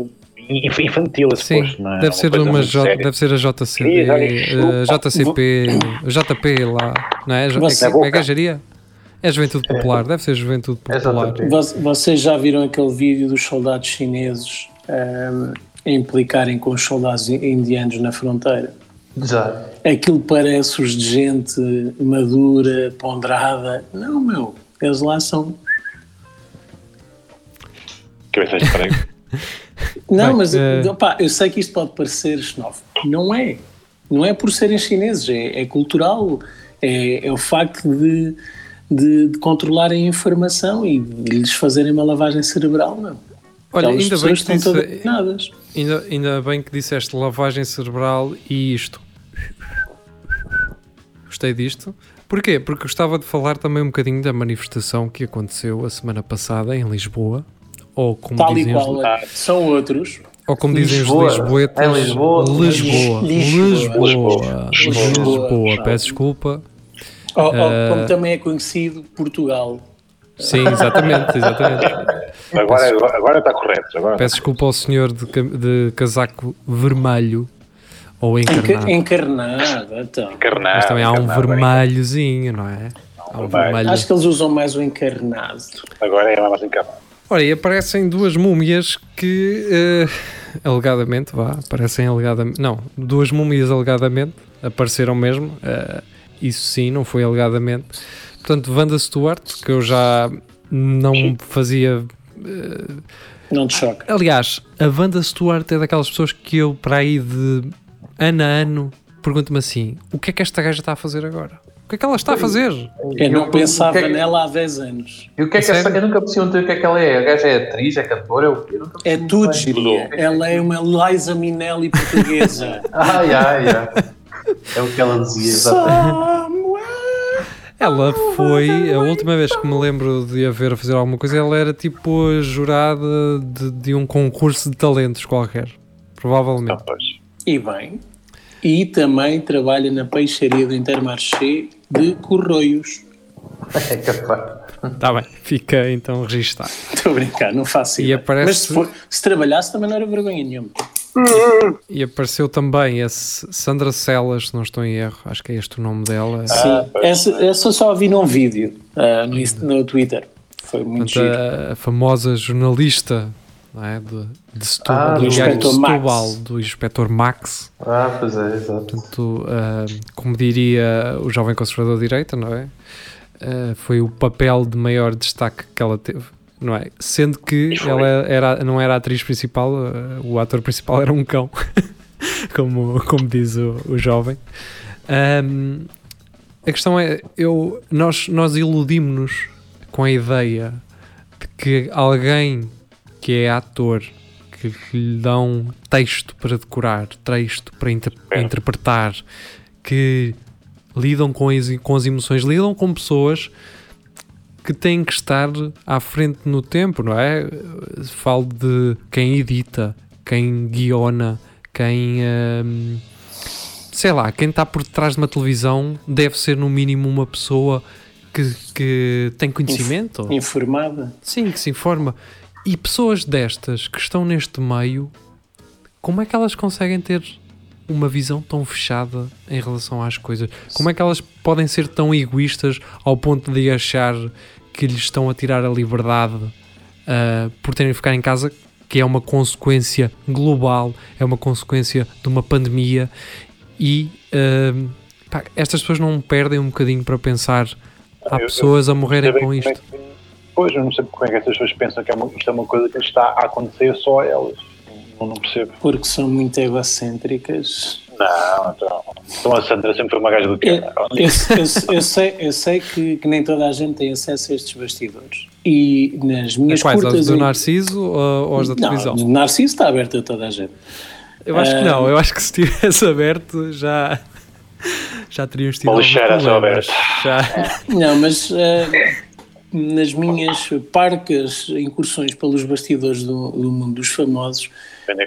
inf- infantil Sim, não é? É deve, ser uma muito J, deve ser a JC, Sim, olha, eh, JCP, JP lá, não é? Você- É, que- é que é? É Juventude Popular, deve ser Juventude É Popular. Vocês já viram aquele vídeo dos soldados chineses ahm, a implicarem com os soldados indianos na fronteira? Já. Aquilo parece-os de gente madura, ponderada. Não, meu, eles lá são. Cabeças de prego. Não, Bem, mas eh, opá, eu sei que isto pode parecer xenófobo. Não é. Não é por serem chineses, é, é cultural. É, é o facto de, de, de controlarem a informação e de lhes fazerem uma lavagem cerebral, não. Olha, Aquelas ainda bem pessoas que estão disse- todas. Ainda, ainda bem que disseste lavagem cerebral e isto. Gostei disto. Porquê? Porque gostava de falar também um bocadinho da manifestação que aconteceu a semana passada em Lisboa. Ou como Tal e dizem, os, qual. é. São outros. ou como dizem os Lisboa. lisboetas, É Lisboa. Lisboa. Lisboa. Lisboa. Lisboa. Lisboa. Peço desculpa. Ou, ou Ah. como também é conhecido, Portugal. Sim, exatamente, exatamente. Agora, agora, agora está correto. Agora Peço desculpa ao senhor de, de casaco vermelho ou encarnado. Enca- Encarnado, então. encarnado, Mas também há um encarnado, vermelhozinho, não é? Há um vermelho. Acho que eles usam mais o encarnado. Agora é mais encarnado. Ora, e aparecem duas múmias que, eh, alegadamente, vá, aparecem alegadamente, não, duas múmias alegadamente apareceram mesmo, eh, isso sim, não foi alegadamente. Portanto, Wanda Stewart, que eu já não Sim. fazia. Não te choca. Aliás, a Wanda Stewart é daquelas pessoas que eu, para aí de ano a ano, pergunto-me assim: o que é que esta gaja está a fazer agora? O que é que ela está a fazer? Eu não pensava que é que- nela há 10 anos. E o que é que essa, eu nunca percebi o que é que ela é. A gaja é atriz, é cantora, é o quê? Eu nunca É tudo. Giria. Ela é uma Liza Minnelli portuguesa. Ai, ai, ai. É o que ela dizia, exatamente. Ela foi, a última vez que me lembro de a ver a fazer alguma coisa, ela era tipo a jurada de, de um concurso de talentos qualquer. Provavelmente. E bem. E também trabalha na peixaria do Intermarché de Corroios. É capaz. Está bem, fica então registado. Estou a brincar, não faço E aparece- Mas se, for- se trabalhasse também não era vergonha nenhuma. E apareceu também a Sandra Celas, se não estou em erro, acho que é este o nome dela. Sim, essa, essa só a vi num vídeo ah, no, no Twitter. Foi muito Portanto, giro. a, a famosa jornalista não é, de, de Setúbal, Ah, do do diário de Max. Do Inspector Max. Ah, pois é, exato. Portanto, ah, como diria o jovem conservador de direita, não é? Ah, foi o papel de maior destaque que ela teve, não é? Sendo que ela era, não era a atriz principal, ah, o ator principal era um cão, como, como diz o, o jovem. Ahm, a questão é, eu, nós, nós iludimos-nos com a ideia de que alguém que é ator, que lhe dão texto para decorar, texto para inter- É. interpretar, que lidam com as, com as emoções, lidam com pessoas que têm que estar à frente no tempo, não é? Falo de quem edita, quem guiona, quem. hum, sei lá, quem está por trás de uma televisão deve ser no mínimo uma pessoa que, que tem conhecimento. Informada. Sim, que se informa. E pessoas destas que estão neste meio, como é que elas conseguem ter uma visão tão fechada em relação às coisas? Como é que elas podem ser tão egoístas ao ponto de achar que lhes estão a tirar a liberdade ah, por terem de ficar em casa, que é uma consequência global, é uma consequência de uma pandemia e ah, pá, estas pessoas não perdem um bocadinho para pensar há Eu- eu pessoas a morrerem com é isto. que- pois, eu não sei como é que essas pessoas pensam que é uma, isto é uma coisa que está a acontecer só a elas. Não, não percebo. Porque são muito egocêntricas. Não, então, então a Sandra sempre foi uma gaja do que Eu, eu- eu- eu sei, eu sei que, que nem toda a gente tem acesso a estes bastidores. E nas minhas Quais? curtas... Aos do Narciso ou ou aos da televisão? Não, o Narciso está aberto a toda a gente. Eu acho que Ah. não, eu acho que se tivesse aberto já, já teríamos tido. Uma lixeira só aberta. Não, mas eh, nas minhas parcas incursões pelos bastidores do, do mundo dos famosos,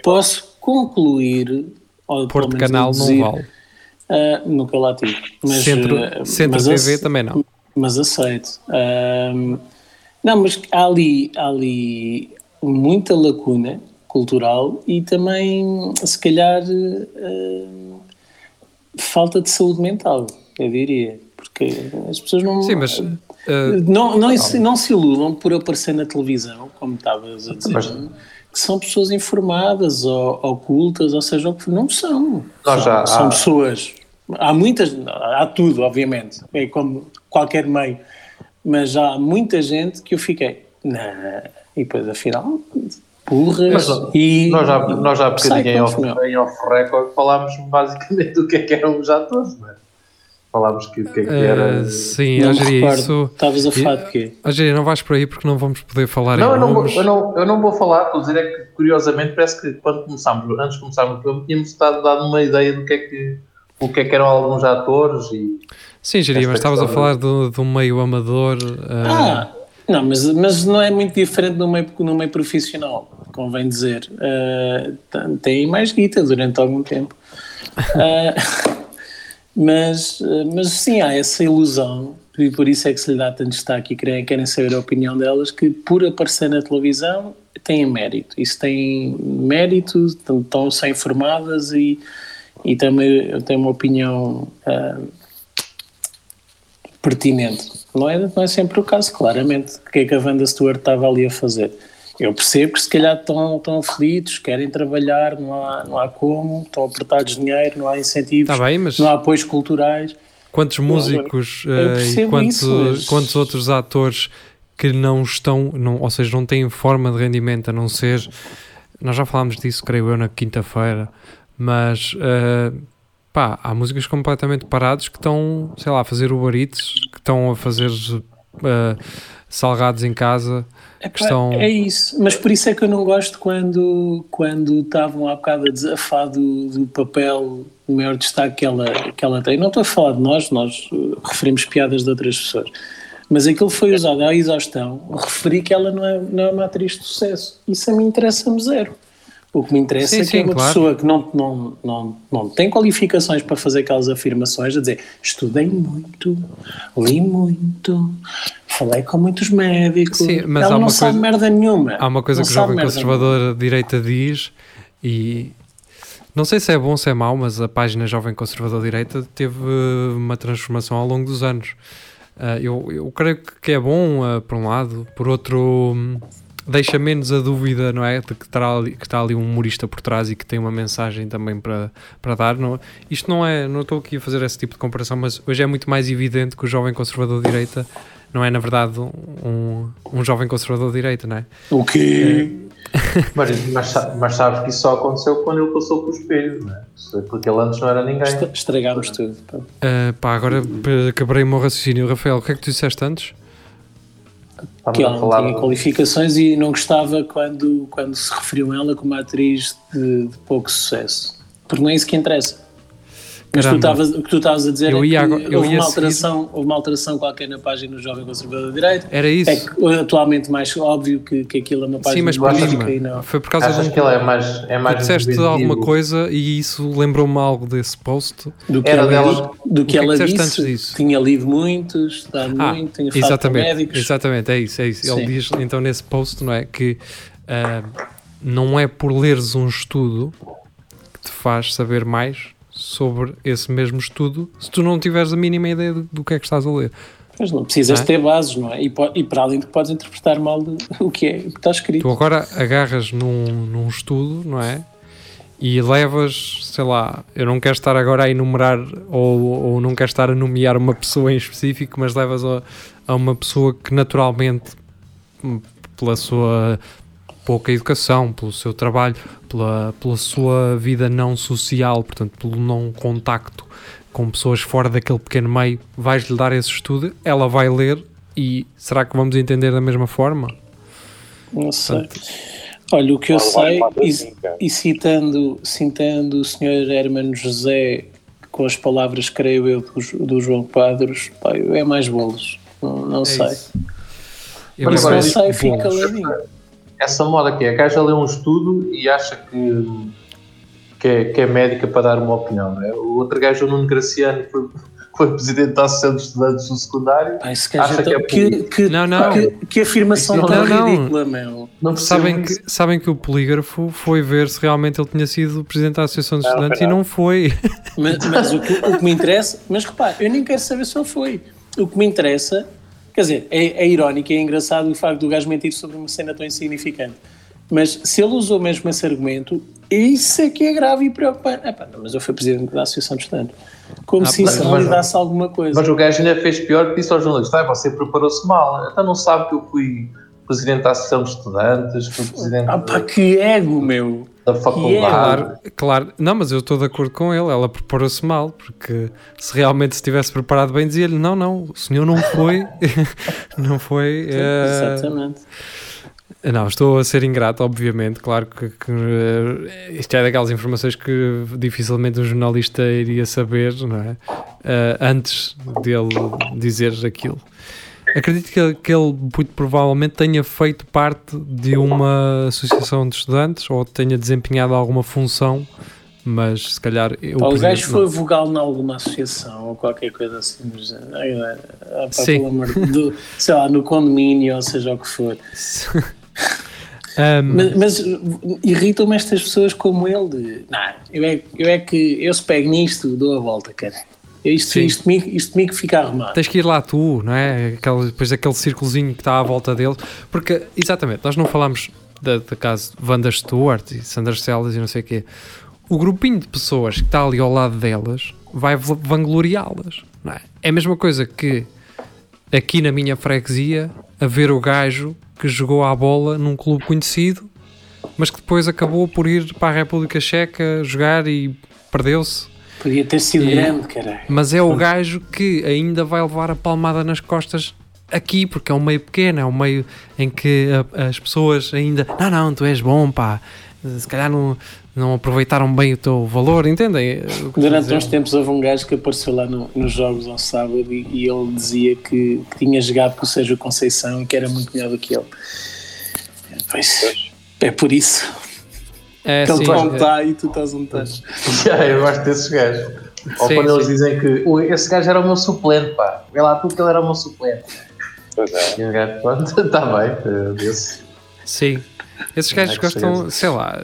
posso concluir, ou Porto menos Canal não deduzir, vale. ah, nunca lá tive. Mas, Centro, eh, Centro mas TV também não. Mas aceito. Ahm, não, mas há ali, há ali muita lacuna cultural e também, se calhar, ahm, falta de saúde mental, eu diria. Porque as pessoas não. Sim, mas eh, Não, não, se- não se iludam por aparecer na televisão, como estavas a dizer, Mas- que são pessoas informadas ou ocultas, ou seja, não são. Nós são, já- são há- pessoas. Há muitas, há tudo, obviamente, é como qualquer meio, mas há muita gente que eu fiquei, não, e depois afinal, burras Mas e. nós já, nós já há bocadinho em off, em off record falámos basicamente do que é que eram os atores, não é? Falámos que o que é que era. eh, sim, Não eu me diria recordo. isso. Estavas a falar de quê? Ó, Giri, não vais por aí porque não vamos poder falar Não, em eu não, vou, eu, não, eu não vou falar, vou dizer é que curiosamente parece que quando começámos, antes de começarmos o programa, tínhamos estado dado uma ideia do que é que, o que, é que eram alguns atores e Sim, Giri, mas estavas a falar do, do meio amador. eh, Ah, não, mas, mas não é muito diferente no meio, no meio profissional, convém dizer. Ah, t- tem mais guita durante algum tempo. Ah, Mas, eh, mas sim, há essa ilusão, e por isso é que se lhe dá tanto destaque e querem, querem saber a opinião delas, que por aparecer na televisão têm mérito. Isso tem mérito, estão- estão-se informadas e, e também eu tenho uma opinião ah, pertinente. Não é, não é sempre o caso, claramente. O que é que a Wanda Stewart estava ali a fazer? Eu percebo que se calhar estão, estão aflitos, querem trabalhar, não há, não há como, estão apertados de dinheiro, não há incentivos, Está bem, mas não há apoios culturais. quantos músicos eh, e quantos, isso, mas- quantos outros atores que não estão, não, ou seja, não têm forma de rendimento a não ser. Nós já falámos disso, creio eu, na quinta-feira, mas eh, pá, há músicos completamente parados que estão, sei lá, a fazer Uber Eats, que estão a fazer eh, salgados em casa. Epá, Questão- É isso, mas por isso é que eu não gosto quando, quando estavam há bocado a desafar do, do papel, o maior destaque que ela, que ela tem. Não estou a falar de nós, nós uh, referimos piadas de outras pessoas, mas aquilo foi usado à exaustão, referi que ela não é, não é uma atriz de sucesso. Isso a mim interessa-me zero. O que me interessa Sim, é que é sim, uma claro. pessoa que não, não, não, não tem qualificações para fazer aquelas afirmações, a dizer estudei muito, li muito, falei com muitos médicos, Sim, mas ela há não sabe merda nenhuma. Há uma coisa Não que o jovem conservador de direita diz e não sei se é bom ou se é mau, mas a página Jovem Conservador Direita teve uh, uma transformação ao longo dos anos. Uh, eu, eu creio que- é bom, uh, por um lado, por outro, hum, deixa menos a dúvida, não é? De que está ali, que está ali um humorista por trás e que tem uma mensagem também para, para dar. Não, isto não é, não estou aqui a fazer esse tipo de comparação, mas hoje é muito mais evidente que o Jovem Conservador Direita não é, na verdade, um, um jovem conservador de direita, não é? O quê? Mas, mas, sa- mas sabes que isso só aconteceu quando ele passou pelo espelho, não é? Isso- Porque ele antes não era ninguém. Estra- Estragámos tudo. pá. Uh, pá, agora acabarei o meu raciocínio. Rafael, o que é que tu disseste antes? Que ela não tinha qualificações e não gostava quando, quando se referiam a ela como atriz de, de pouco sucesso. Porque não é isso que interessa. Mas tu estavas- o que tu estavas a dizer Eu é ia que houve, ia uma seguir- alteração, houve uma alteração qualquer na página do Jovem Conservador de Direito. Era isso. É que atualmente mais óbvio que, que aquilo é uma página Sim, mas de por política e não. Foi por causa de Achas um. que ele é mais. É Tu mais disseste inventivo? alguma coisa e isso lembrou-me algo desse post. Do que Era ela, dela- do que que é que ela disseste disse, antes disso? tinha lido muito, estudado Ah, muito, tinha falado com exatamente, médicos. exatamente, é isso, é isso. Ele diz então nesse post, não é? Que ah, não é por leres um estudo que te faz saber mais sobre esse mesmo estudo se tu não tiveres a mínima ideia do, do que é que estás a ler. Mas não precisas Não é? ter bases, não é? E, e para além de que podes interpretar mal o que é o que está escrito. Tu agora agarras num, num estudo, não é? E levas, sei lá, eu não quero estar agora a enumerar ou, ou não quero estar a nomear uma pessoa em específico, mas levas a, a uma pessoa que naturalmente, hum, pela sua pouca educação, pelo seu trabalho, pela, pela sua vida não social, portanto, pelo não contacto com pessoas fora daquele pequeno meio, vais-lhe dar esse estudo, ela vai ler e será que vamos entender da mesma forma? Não sei. Olha, o que eu sei, e, e citando, citando o Sr. Hermano José com as palavras, creio eu, do, do João pá, é mais bolos. Não, não É sei. isso. Por Mas isso agora não sei, fica caladinho. Essa moda que é, a gaja lê um estudo e acha que, que, é, que é médica para dar uma opinião, não é? O outro gajo, o Nuno Graciano, foi, foi presidente da Associação de Estudantes do Secundário. Gajo Acha é tão- que é que, que, Não, não. que, que afirmação Isso tão não- não. ridícula, meu. Não Sabem que, sabem que o polígrafo foi ver se realmente ele tinha sido presidente da Associação de Não, não Estudantes foi e não foi. Mas, mas o, que, o que me interessa, mas repare, eu nem quero saber se ele foi. O que me interessa, quer dizer, é, é irónico, é engraçado o facto do gajo mentir sobre uma cena tão insignificante. Mas se ele usou mesmo esse argumento, isso é que é grave e preocupante. Epá, não, mas eu fui presidente da Associação de Estudantes. Como Ah, se isso mas- validasse alguma coisa. Mas o gajo ainda fez pior que disse ao jornalista: ah, você preparou-se mal. Então não sabe que eu fui presidente da Associação de Estudantes, fui presidente Ah, pá, que ego, meu! Da faculdade. Claro, claro. Não, mas eu estou de acordo com ele. Ela preparou-se mal, porque se realmente se tivesse preparado bem, dizia-lhe: não, não, o senhor não foi. não foi. eh, Exatamente. Não, estou a ser ingrato, obviamente. Claro que, que, eh, isto é daquelas informações que dificilmente um jornalista iria saber, não é? Eh, antes dele dizer aquilo. Acredito que ele, que ele muito provavelmente tenha feito parte de uma associação de estudantes ou tenha desempenhado alguma função Mas se calhar eu o gajo foi vogal em alguma associação ou qualquer coisa assim. ai, ah, pá, Sim. Deus, sei lá, no condomínio ou seja o que for. Ahm, Mas, mas irritam-me estas pessoas como ele. De, não, eu é, eu é que eu se pego nisto, dou a volta, cara. Isto, isto, comigo, isto comigo fica arrumado. Tens que ir lá tu, não é? Aquele, depois daquele círculozinho que está à volta dele. Porque, exatamente, nós não falamos da, da caso de Wanda Stewart e Sandra Celas e não sei o quê. O grupinho de pessoas que está ali ao lado delas vai va- vangloriá-las. não É? é a mesma coisa que aqui na minha freguesia a ver o gajo que jogou à bola num clube conhecido, mas que depois acabou por ir para a República Checa jogar e perdeu-se. Podia ter sido E- grande, caralho. Mas é o gajo que ainda vai levar a palmada nas costas aqui, porque é um meio pequeno, é um meio em que a- as pessoas ainda. Não, não, tu és bom, pá. Se calhar não, não aproveitaram bem o teu valor, entendem? Que Durante uns tempos houve um gajo que apareceu lá no- nos jogos ao sábado e, e ele dizia que, que tinha jogado com o Sérgio Conceição e que era muito melhor do que ele. Pois, é por isso. É, que ele está onde é- está e tu estás onde estás. Já, eu gosto desses gajos. Ou Sim, quando eles sim. dizem que "Ui, esse gajo era o meu suplente, pá. Vê lá tu que ele era o meu suplente. Pois é. E o gajo, pronto, está bem. eh, desse. Sim. Esses Não é gajos que gostam, seja. sei lá,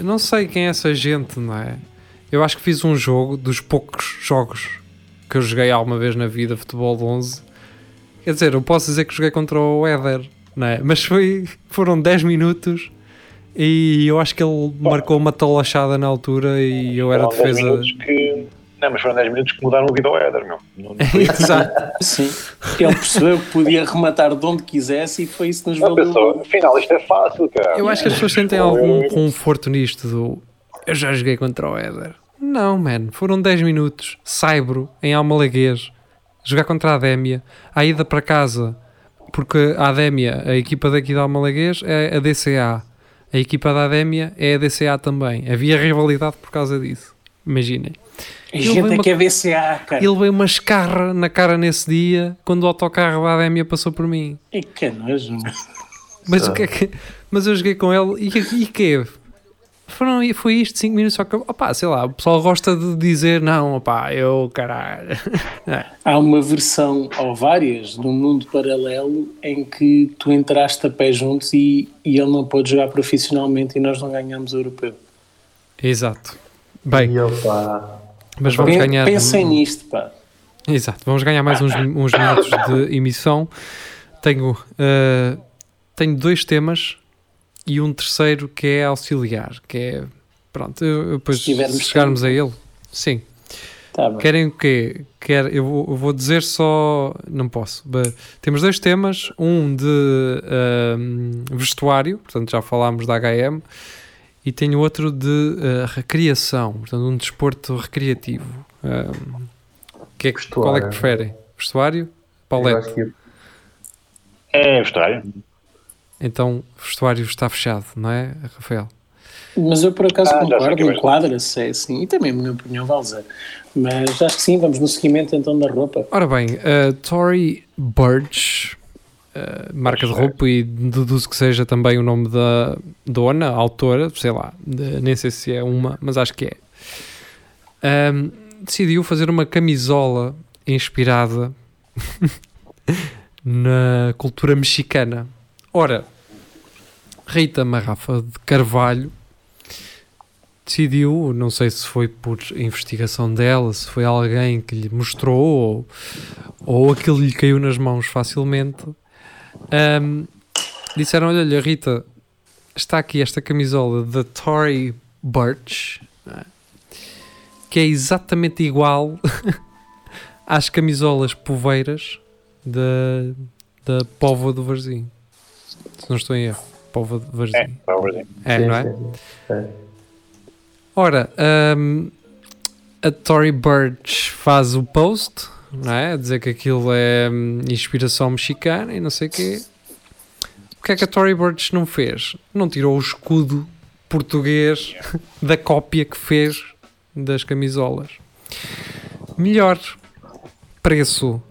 não sei quem é essa gente, não é? Eu acho que fiz um jogo dos poucos jogos que eu joguei alguma vez na vida, futebol de 11. Quer dizer, eu posso dizer que joguei contra o Éder, não é? Mas foi, foram 10 minutos e eu acho que ele marcou uma talachada na altura e eu era Foram 10 defesa. minutos que. Não, mas foram 10 minutos que mudaram vida ao Éder, meu. Não, não foi Exato. Sim. Ele percebeu que podia rematar de onde quisesse e foi isso que nos valeu. pessoa, afinal, isto é fácil, cara. Eu acho que as pessoas sentem algum conforto nisto do eu já joguei contra o Éder. Não, man, foram 10 minutos, saibro, em Almalaguês, jogar contra a Adémia, a ida para casa, porque a Adémia, a equipa daqui da Almalaguês é a DCA, a equipa da Adémia é a DCA também. Havia rivalidade por causa disso, imaginem. A Ele gente veio é uma- que é VCA, cara. Ele veio uma escarra na cara nesse dia quando o autocarro da Adémia passou por mim. E que nojo. Mas o que é que. Mas eu joguei com ele e, e que Foram, foi isto 5 minutos só que. Opá, sei lá, o pessoal gosta de dizer não, opá, eu caralho. É. Há uma versão, ou várias, de um mundo paralelo em que tu entraste a pé juntos e, e ele não pôde jogar profissionalmente e nós não ganhamos o europeu. Exato. Bem, E pá. mas vamos ganhar. Pensem nisto, pá. Exato, vamos ganhar mais uns, uns minutos de emissão. Tenho, eh, tenho dois temas e um terceiro que é auxiliar, que é. Pronto, eu, eu depois Se chegarmos a ele. Sim. Tá. Querem o quê? Quer, eu, vou, eu vou dizer só. Não posso. Temos dois temas. Um de vestuário, portanto já falámos da HM, e tenho outro de ah, recreação, portanto um desporto recreativo. Que é que- qual é que Vestuário. preferem? Vestuário? Paulette. É vestuário. Então vestuário está fechado, não é, Rafael? Mas eu por acaso Ah, concordo, enquadra-se, é assim, e também a minha opinião vale zero. Mas acho que sim, vamos no seguimento então da roupa. Ora bem, a Tory Burch, uh, marca de roupa, e deduzo que seja também o nome da dona, autora, sei lá, de- nem sei se é uma, mas acho que é. Um, decidiu fazer uma camisola inspirada na cultura mexicana. Ora, Rita Marrafa de Carvalho decidiu, não sei se foi por investigação dela, se foi alguém que lhe mostrou ou, ou aquilo lhe caiu nas mãos facilmente. ahm, disseram: Olha, Rita, está aqui esta camisola da Tory Burch é? que é exatamente igual às camisolas poveiras da, da Póvoa do Varzim. Se não estou em erro, Póvoa do É, Varzim. para o Brasil. É, sim, não é? sim, sim. Ora, hum, a Tory Burch faz o post, não é? A dizer que aquilo é hum, inspiração mexicana e não sei o quê. O que é que a Tory Burch não fez? Não tirou o escudo português da cópia que fez das camisolas. Melhor preço,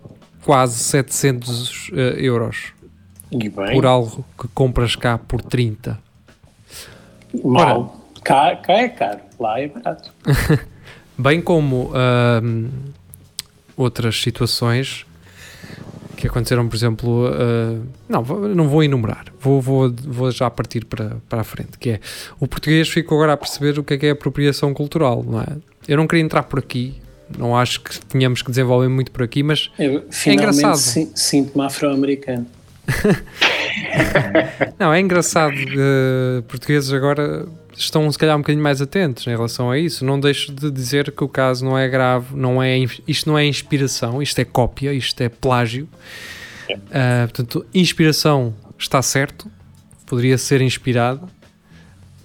quase 700 eh, euros por algo que compras cá por 30. mal. Cá, cá é caro, lá é barato. Bem como ahm, outras situações que aconteceram, por exemplo, ah, não, vou- não vou enumerar, vou, vou, vou já partir para, para a frente, que é o português ficou agora a perceber o que é que é apropriação cultural, não é? Eu não queria entrar por aqui, não acho que tínhamos que desenvolver muito por aqui, mas Eu finalmente engraçado. si- sinto-me afro-americano. Não, é engraçado. eh, portugueses agora estão se calhar um bocadinho mais atentos em relação a isso. Não deixo de dizer que o caso não é grave, não é, isto não é inspiração, isto é cópia, isto é plágio. Ah, portanto, inspiração está certo, poderia ser inspirado,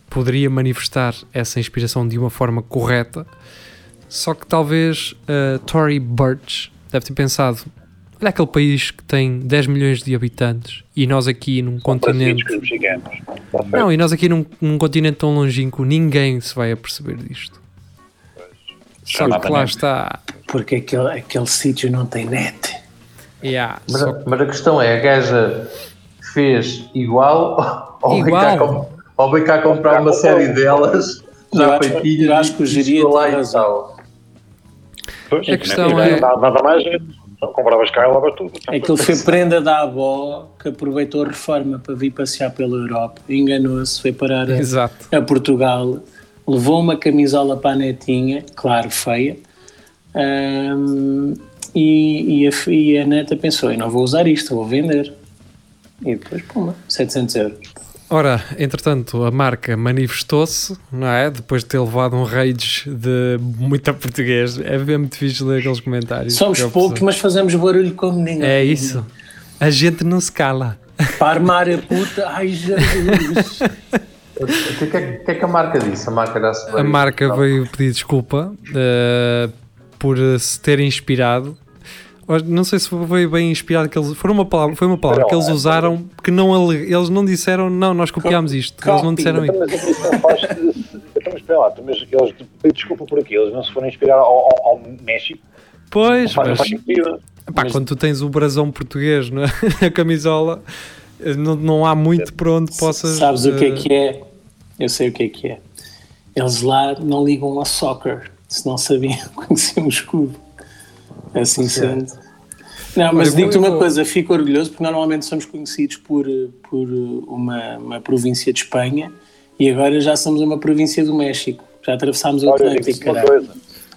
poderia manifestar essa inspiração de uma forma correta, só que talvez uh, Tory Burch deve ter pensado: olha aquele país que tem 10 milhões de habitantes e nós aqui num continente. Mexicanos. Está certo. Não, e nós aqui num, num continente tão longínquo, ninguém se vai aperceber disto. Só que lá Exatamente. está. Porque aquele, aquele sítio não tem net. Yeah, Mas, só a, mas a questão é, a gaja fez igual ou vem cá, Igual. com- ou vem cá comprar uma série delas já acho- feitinhas eu acho que o e geria lá e razão. tal. Pois, A questão não é- Nada, nada mais, então, compravas cá e lava tudo. Aquilo foi prenda da avó que aproveitou a reforma para vir passear pela Europa. Enganou-se, foi parar a, a Portugal, levou uma camisola para a netinha, claro, feia, ahm, e, e, a, e a neta pensou: eu não vou usar isto, vou vender. E depois, puma, 700 euros. Ora, entretanto, a marca manifestou-se, não é? Depois de ter levado um rage de muita português. É bem muito difícil ler aqueles comentários. Somos eu poucos, mas fazemos barulho como ninguém. É isso. A gente não se cala. Para armar a puta, ai Jesus. O que, que, é- que é que a marca disse? A marca se A marca veio pedir desculpa eh, por se ter inspirado. Não sei se foi bem inspirado que eles. Foi uma palavra, foi uma palavra que eles usaram que não ale- eles não disseram, não, nós copiámos isto. Eles não Copy. disseram Então, isto. mas isso não faz. Mas espera lá, mas eles desculpa por aqui, eles não se foram inspirar ao, ao, ao México. Pois, Não faz, não mas faz quando tu tens o brasão português na, na camisola, eh, não, não há muito por onde possas. Sabes o que é eh, que é? Eu sei o que é que é. Eles lá não ligam a soccer, se não sabiam, conheciam o escudo. Assim sendo. Não, mas digo-te uma vou- coisa, fico orgulhoso porque normalmente somos conhecidos por, por uma, uma província de Espanha e agora já somos uma província do México. Já atravessámos o Atlântico, caralho.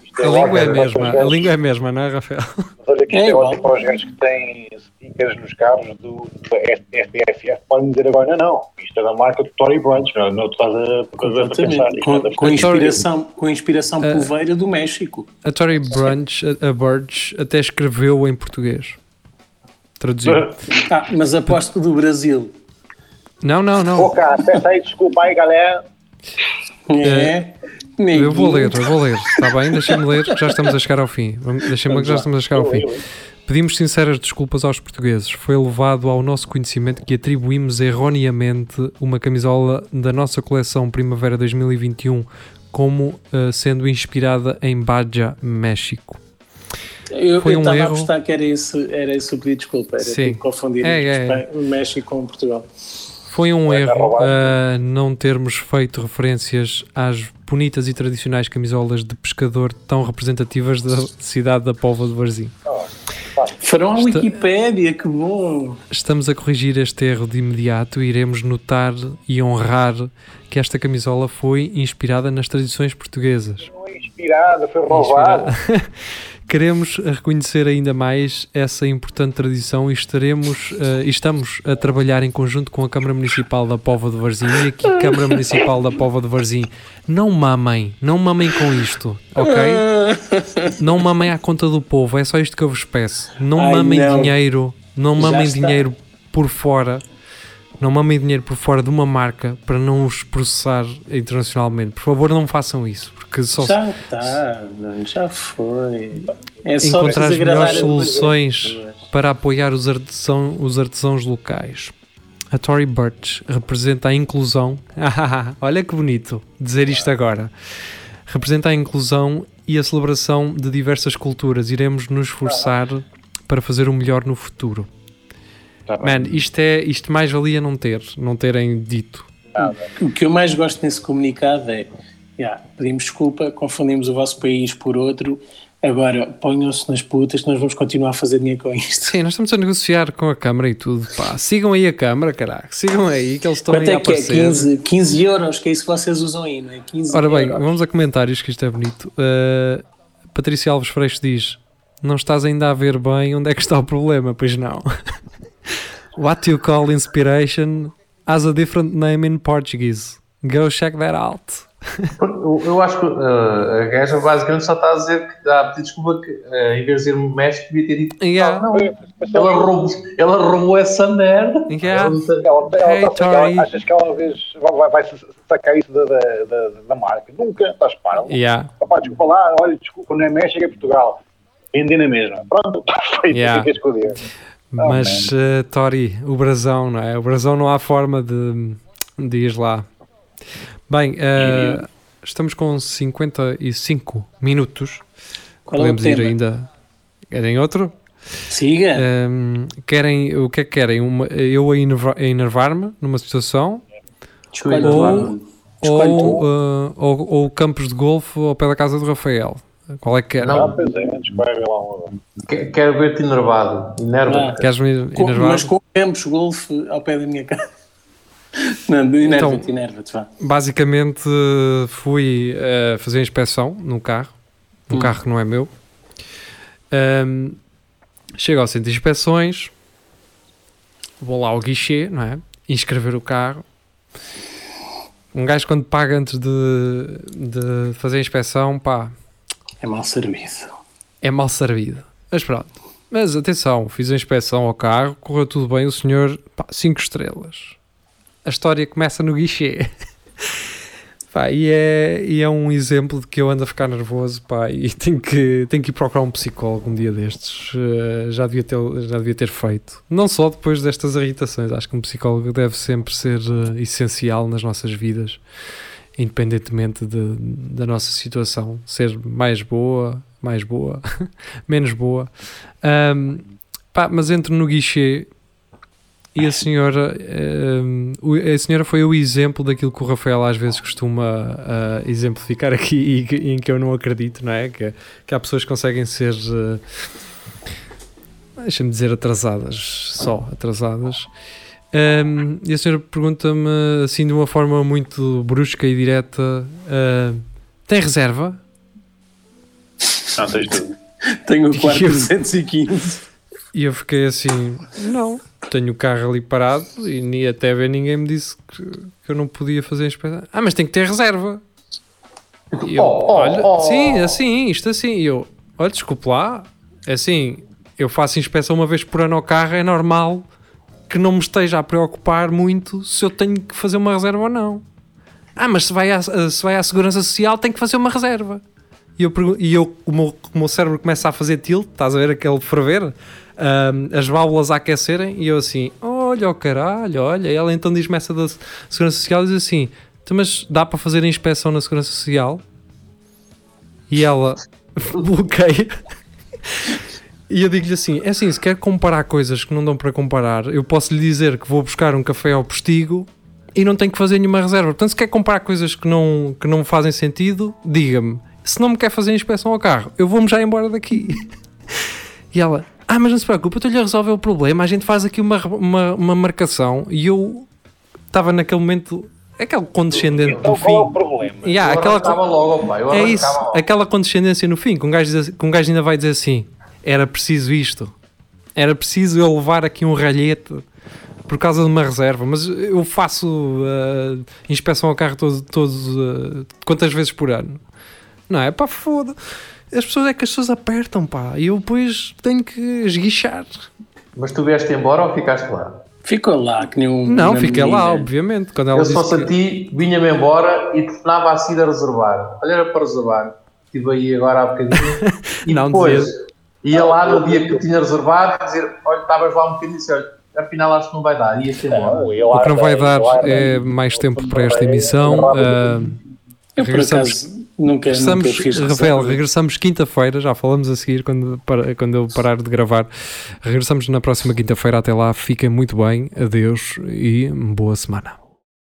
Isto A língua é a os mesma, a língua é a mesma, não é, Rafael? Mas olha que É isto é igual. ótimo para os gajos que têm stickers nos carros do, do SPFF. Podem dizer agora, não, não, isto é da marca do Tory Brunch, não, não tu estás a, a, a pensar. Com, é com inspiração, com inspiração Eh, poveira do México. A Tory Brunch, a, a Burge, até escreveu em português. Traduziu. Ah, mas aposto que do Brasil. Não, não, Pô, não. cara, peça aí, desculpa aí, galera. É. Eu vou ler, eu vou ler, está bem? Deixem-me ler, que já estamos a chegar ao fim. Deixem-me que já estamos a chegar ao fim. Pedimos sinceras desculpas aos portugueses. Foi levado ao nosso conhecimento que atribuímos erroneamente uma camisola da nossa coleção Primavera 2021 como eh, sendo inspirada em Baja, México. Eu Foi eu um estava a erro. apostar que era esse, era esse o pedido de desculpa. Era Sim. tipo confundir É, é, Espanha- México com Portugal. Foi um erro uh, não termos feito referências às bonitas e tradicionais camisolas de pescador tão representativas da cidade da Póvoa de Varzim. Farão a Wikipédia, que bom! Estamos a corrigir este erro de imediato e iremos notar e honrar que esta camisola foi inspirada nas tradições portuguesas. Não é inspirada, foi roubada. Queremos reconhecer ainda mais essa importante tradição e estaremos e estamos a trabalhar em conjunto com a Câmara Municipal da Póvoa de Varzim e aqui Câmara Municipal da Póvoa de Varzim. Não mamem, não mamem com isto, ok? Não mamem à conta do povo, é só isto que eu vos peço. Não Ai, mamem não. dinheiro, não mamem dinheiro por fora. Não mamem dinheiro por fora de uma marca para não os processar internacionalmente. Por favor, não façam isso, porque só Já está, já foi. É só encontrar as melhores soluções para apoiar os, artesão, os artesãos locais. A Tory Burch representa a inclusão. Olha que bonito dizer isto agora. Representa a inclusão e a celebração de diversas culturas. Iremos nos esforçar para fazer o melhor no futuro. Tá. Man, isto é isto mais valia não ter, não terem dito. Nada. O que eu mais gosto nesse comunicado é: yeah, pedimos desculpa, confundimos o vosso país por outro, agora ponham-se nas putas nós vamos continuar a fazer dinheiro com isto. Sim, nós estamos a negociar com a Câmara e tudo. Pá, sigam aí a Câmara, caralho. Sigam aí que eles estão Quanto aí a é que é? aparecer. 15, 15 euros, que é isso que vocês usam aí, não é? 15 Ora bem, euros. vamos a comentários que isto é bonito. Uh, Patrícia Alves Freixo diz: Não estás ainda a ver bem onde é que está o problema? Pois não. What you call inspiration has a different name in Portuguese. Go check that out. Eu, eu acho que uh, a gaja basicamente só está a dizer que está a pedir desculpa que uh, em vez de dizer México devia ter dito Yeah. não, ela roubou, ela roubou essa merda. Yeah. Ela Ela, ela, Hey, ela- achas que ela vez vai, vai, sacar isso da, da, da, da marca? Nunca, estás para. Yeah. Papá, desculpa lá, olha, desculpa, não é México, é Portugal. Vendi na mesma. Pronto, perfeito, Yeah. ficas com o dinheiro. Oh, Mas, uh, Tori, o brasão, não é? O brasão não há forma de, de ir lá. Bem, uh, estamos com 55 minutos. Qual é o Podemos ir tema? ainda. Querem outro? Siga. Um, querem, o que é que querem? Uma, eu a enerva- a enervar-me numa situação Escolhe Ou- ou, uh, ou, ou campos de golfe ao pé da casa do Rafael? Qual é que quer? Não. É, Quero ver-te enervado. Enerva. Ah. Queres-me enervar? mas com campos golfe ao pé da minha casa. Enerva-te, Então- enerva-te, vá. Basicamente fui uh, fazer a inspeção no carro, um Hum. carro que não é meu. Um, chego ao centro de inspeções, vou lá ao guichê, não é? Inscrever o carro. Um gajo quando paga antes de, de fazer a inspeção, pá, É mal servido. é mal servido. Mas pronto. Mas atenção, fiz a inspeção ao carro, correu tudo bem, o senhor, 5 estrelas. A história começa no guichê. Pá, e, é, e é um exemplo de que eu ando a ficar nervoso pá, e tenho que, tenho que ir procurar um psicólogo um dia destes. Eh, já, devia ter, já devia ter feito. Não só depois destas irritações, acho que um psicólogo deve sempre ser eh, essencial nas nossas vidas, independentemente de- da nossa situação, ser mais boa, mais boa, menos boa. Ahm, pá, mas entro no guichê e a senhora, ahm, o- a senhora foi o exemplo daquilo que o Rafael às vezes costuma ah, exemplificar aqui e, em que eu não acredito, não é? Que, que há pessoas que conseguem ser, ah, deixa-me dizer, atrasadas, só atrasadas. Ahm, e a senhora pergunta-me assim de uma forma muito brusca e direta: ah, tem reserva? Não, tens tudo. Tenho o quarto Eu- 315. E eu fiquei assim: não, tenho o carro ali parado e nem até ver ninguém me disse que, que eu não podia fazer a inspeção. Ah, mas tem que ter reserva. E eu, Oh, oh, olha, oh. sim, assim, isto assim. E eu, olha, desculpe lá, é assim, eu faço inspeção uma vez por ano ao carro, é normal que não me esteja a preocupar muito se eu tenho que fazer uma reserva ou não. Ah, mas se vai à, se vai à Segurança Social tem que fazer uma reserva. E eu, e eu o, meu, o meu cérebro começa a fazer tilt, estás a ver aquele ferver, Ahm, as válvulas a aquecerem, e eu assim, olha o caralho, olha. E ela então diz-me essa da Segurança Social diz assim: "Então, mas dá para fazer a inspeção na Segurança Social? E ela bloqueia. E eu digo-lhe assim: é assim, se quer comparar coisas que não dão para comparar, eu posso lhe dizer que vou buscar um café ao postigo e não tenho que fazer nenhuma reserva. Portanto, se quer comparar coisas que não, que não fazem sentido, diga-me. Se não me quer fazer inspeção ao carro, eu vou-me já embora daqui. E ela, ah, mas não se preocupe, eu estou-lhe a resolver o problema. A gente faz aqui uma, uma, uma marcação. E eu estava naquele momento, aquele condescendente Então do qual é o fim. problema? Yeah, eu aquela, logo, pá. Eu é isso, logo. aquela condescendência no fim, que um, gajo diz, que um gajo ainda vai dizer assim: era preciso isto, era preciso eu levar aqui um ralhete por causa de uma reserva, mas eu faço uh, inspeção ao carro todos, todos uh, quantas vezes por ano? Não é? Pá, foda. As pessoas é que as pessoas apertam, pá, e eu depois tenho que esguichar. Mas tu vieste embora ou ficaste lá? Ficou lá, que nem um. Não, fiquei lá, menina. obviamente. Quando ela eu só disse que- senti, vinha-me embora e telefonava assim a reservar. Olha, era para reservar. Estive aí agora há bocadinho. E Não depois dizia. ia lá no dia que eu tinha reservado e dizer: Olha, estavas lá um bocadinho e disse: Olha, afinal acho que não vai dar. E ia-te embora. O que não vai arda- dar arda- é mais tempo para esta emissão. ah, Eu, por Regressamos- acaso, nunca, Regressamos, nunca fiz Rafael, regressamos quinta-feira, já falamos a seguir quando, para- quando eu parar de gravar. Regressamos na próxima quinta-feira. Até lá, fiquem muito bem, adeus e boa semana.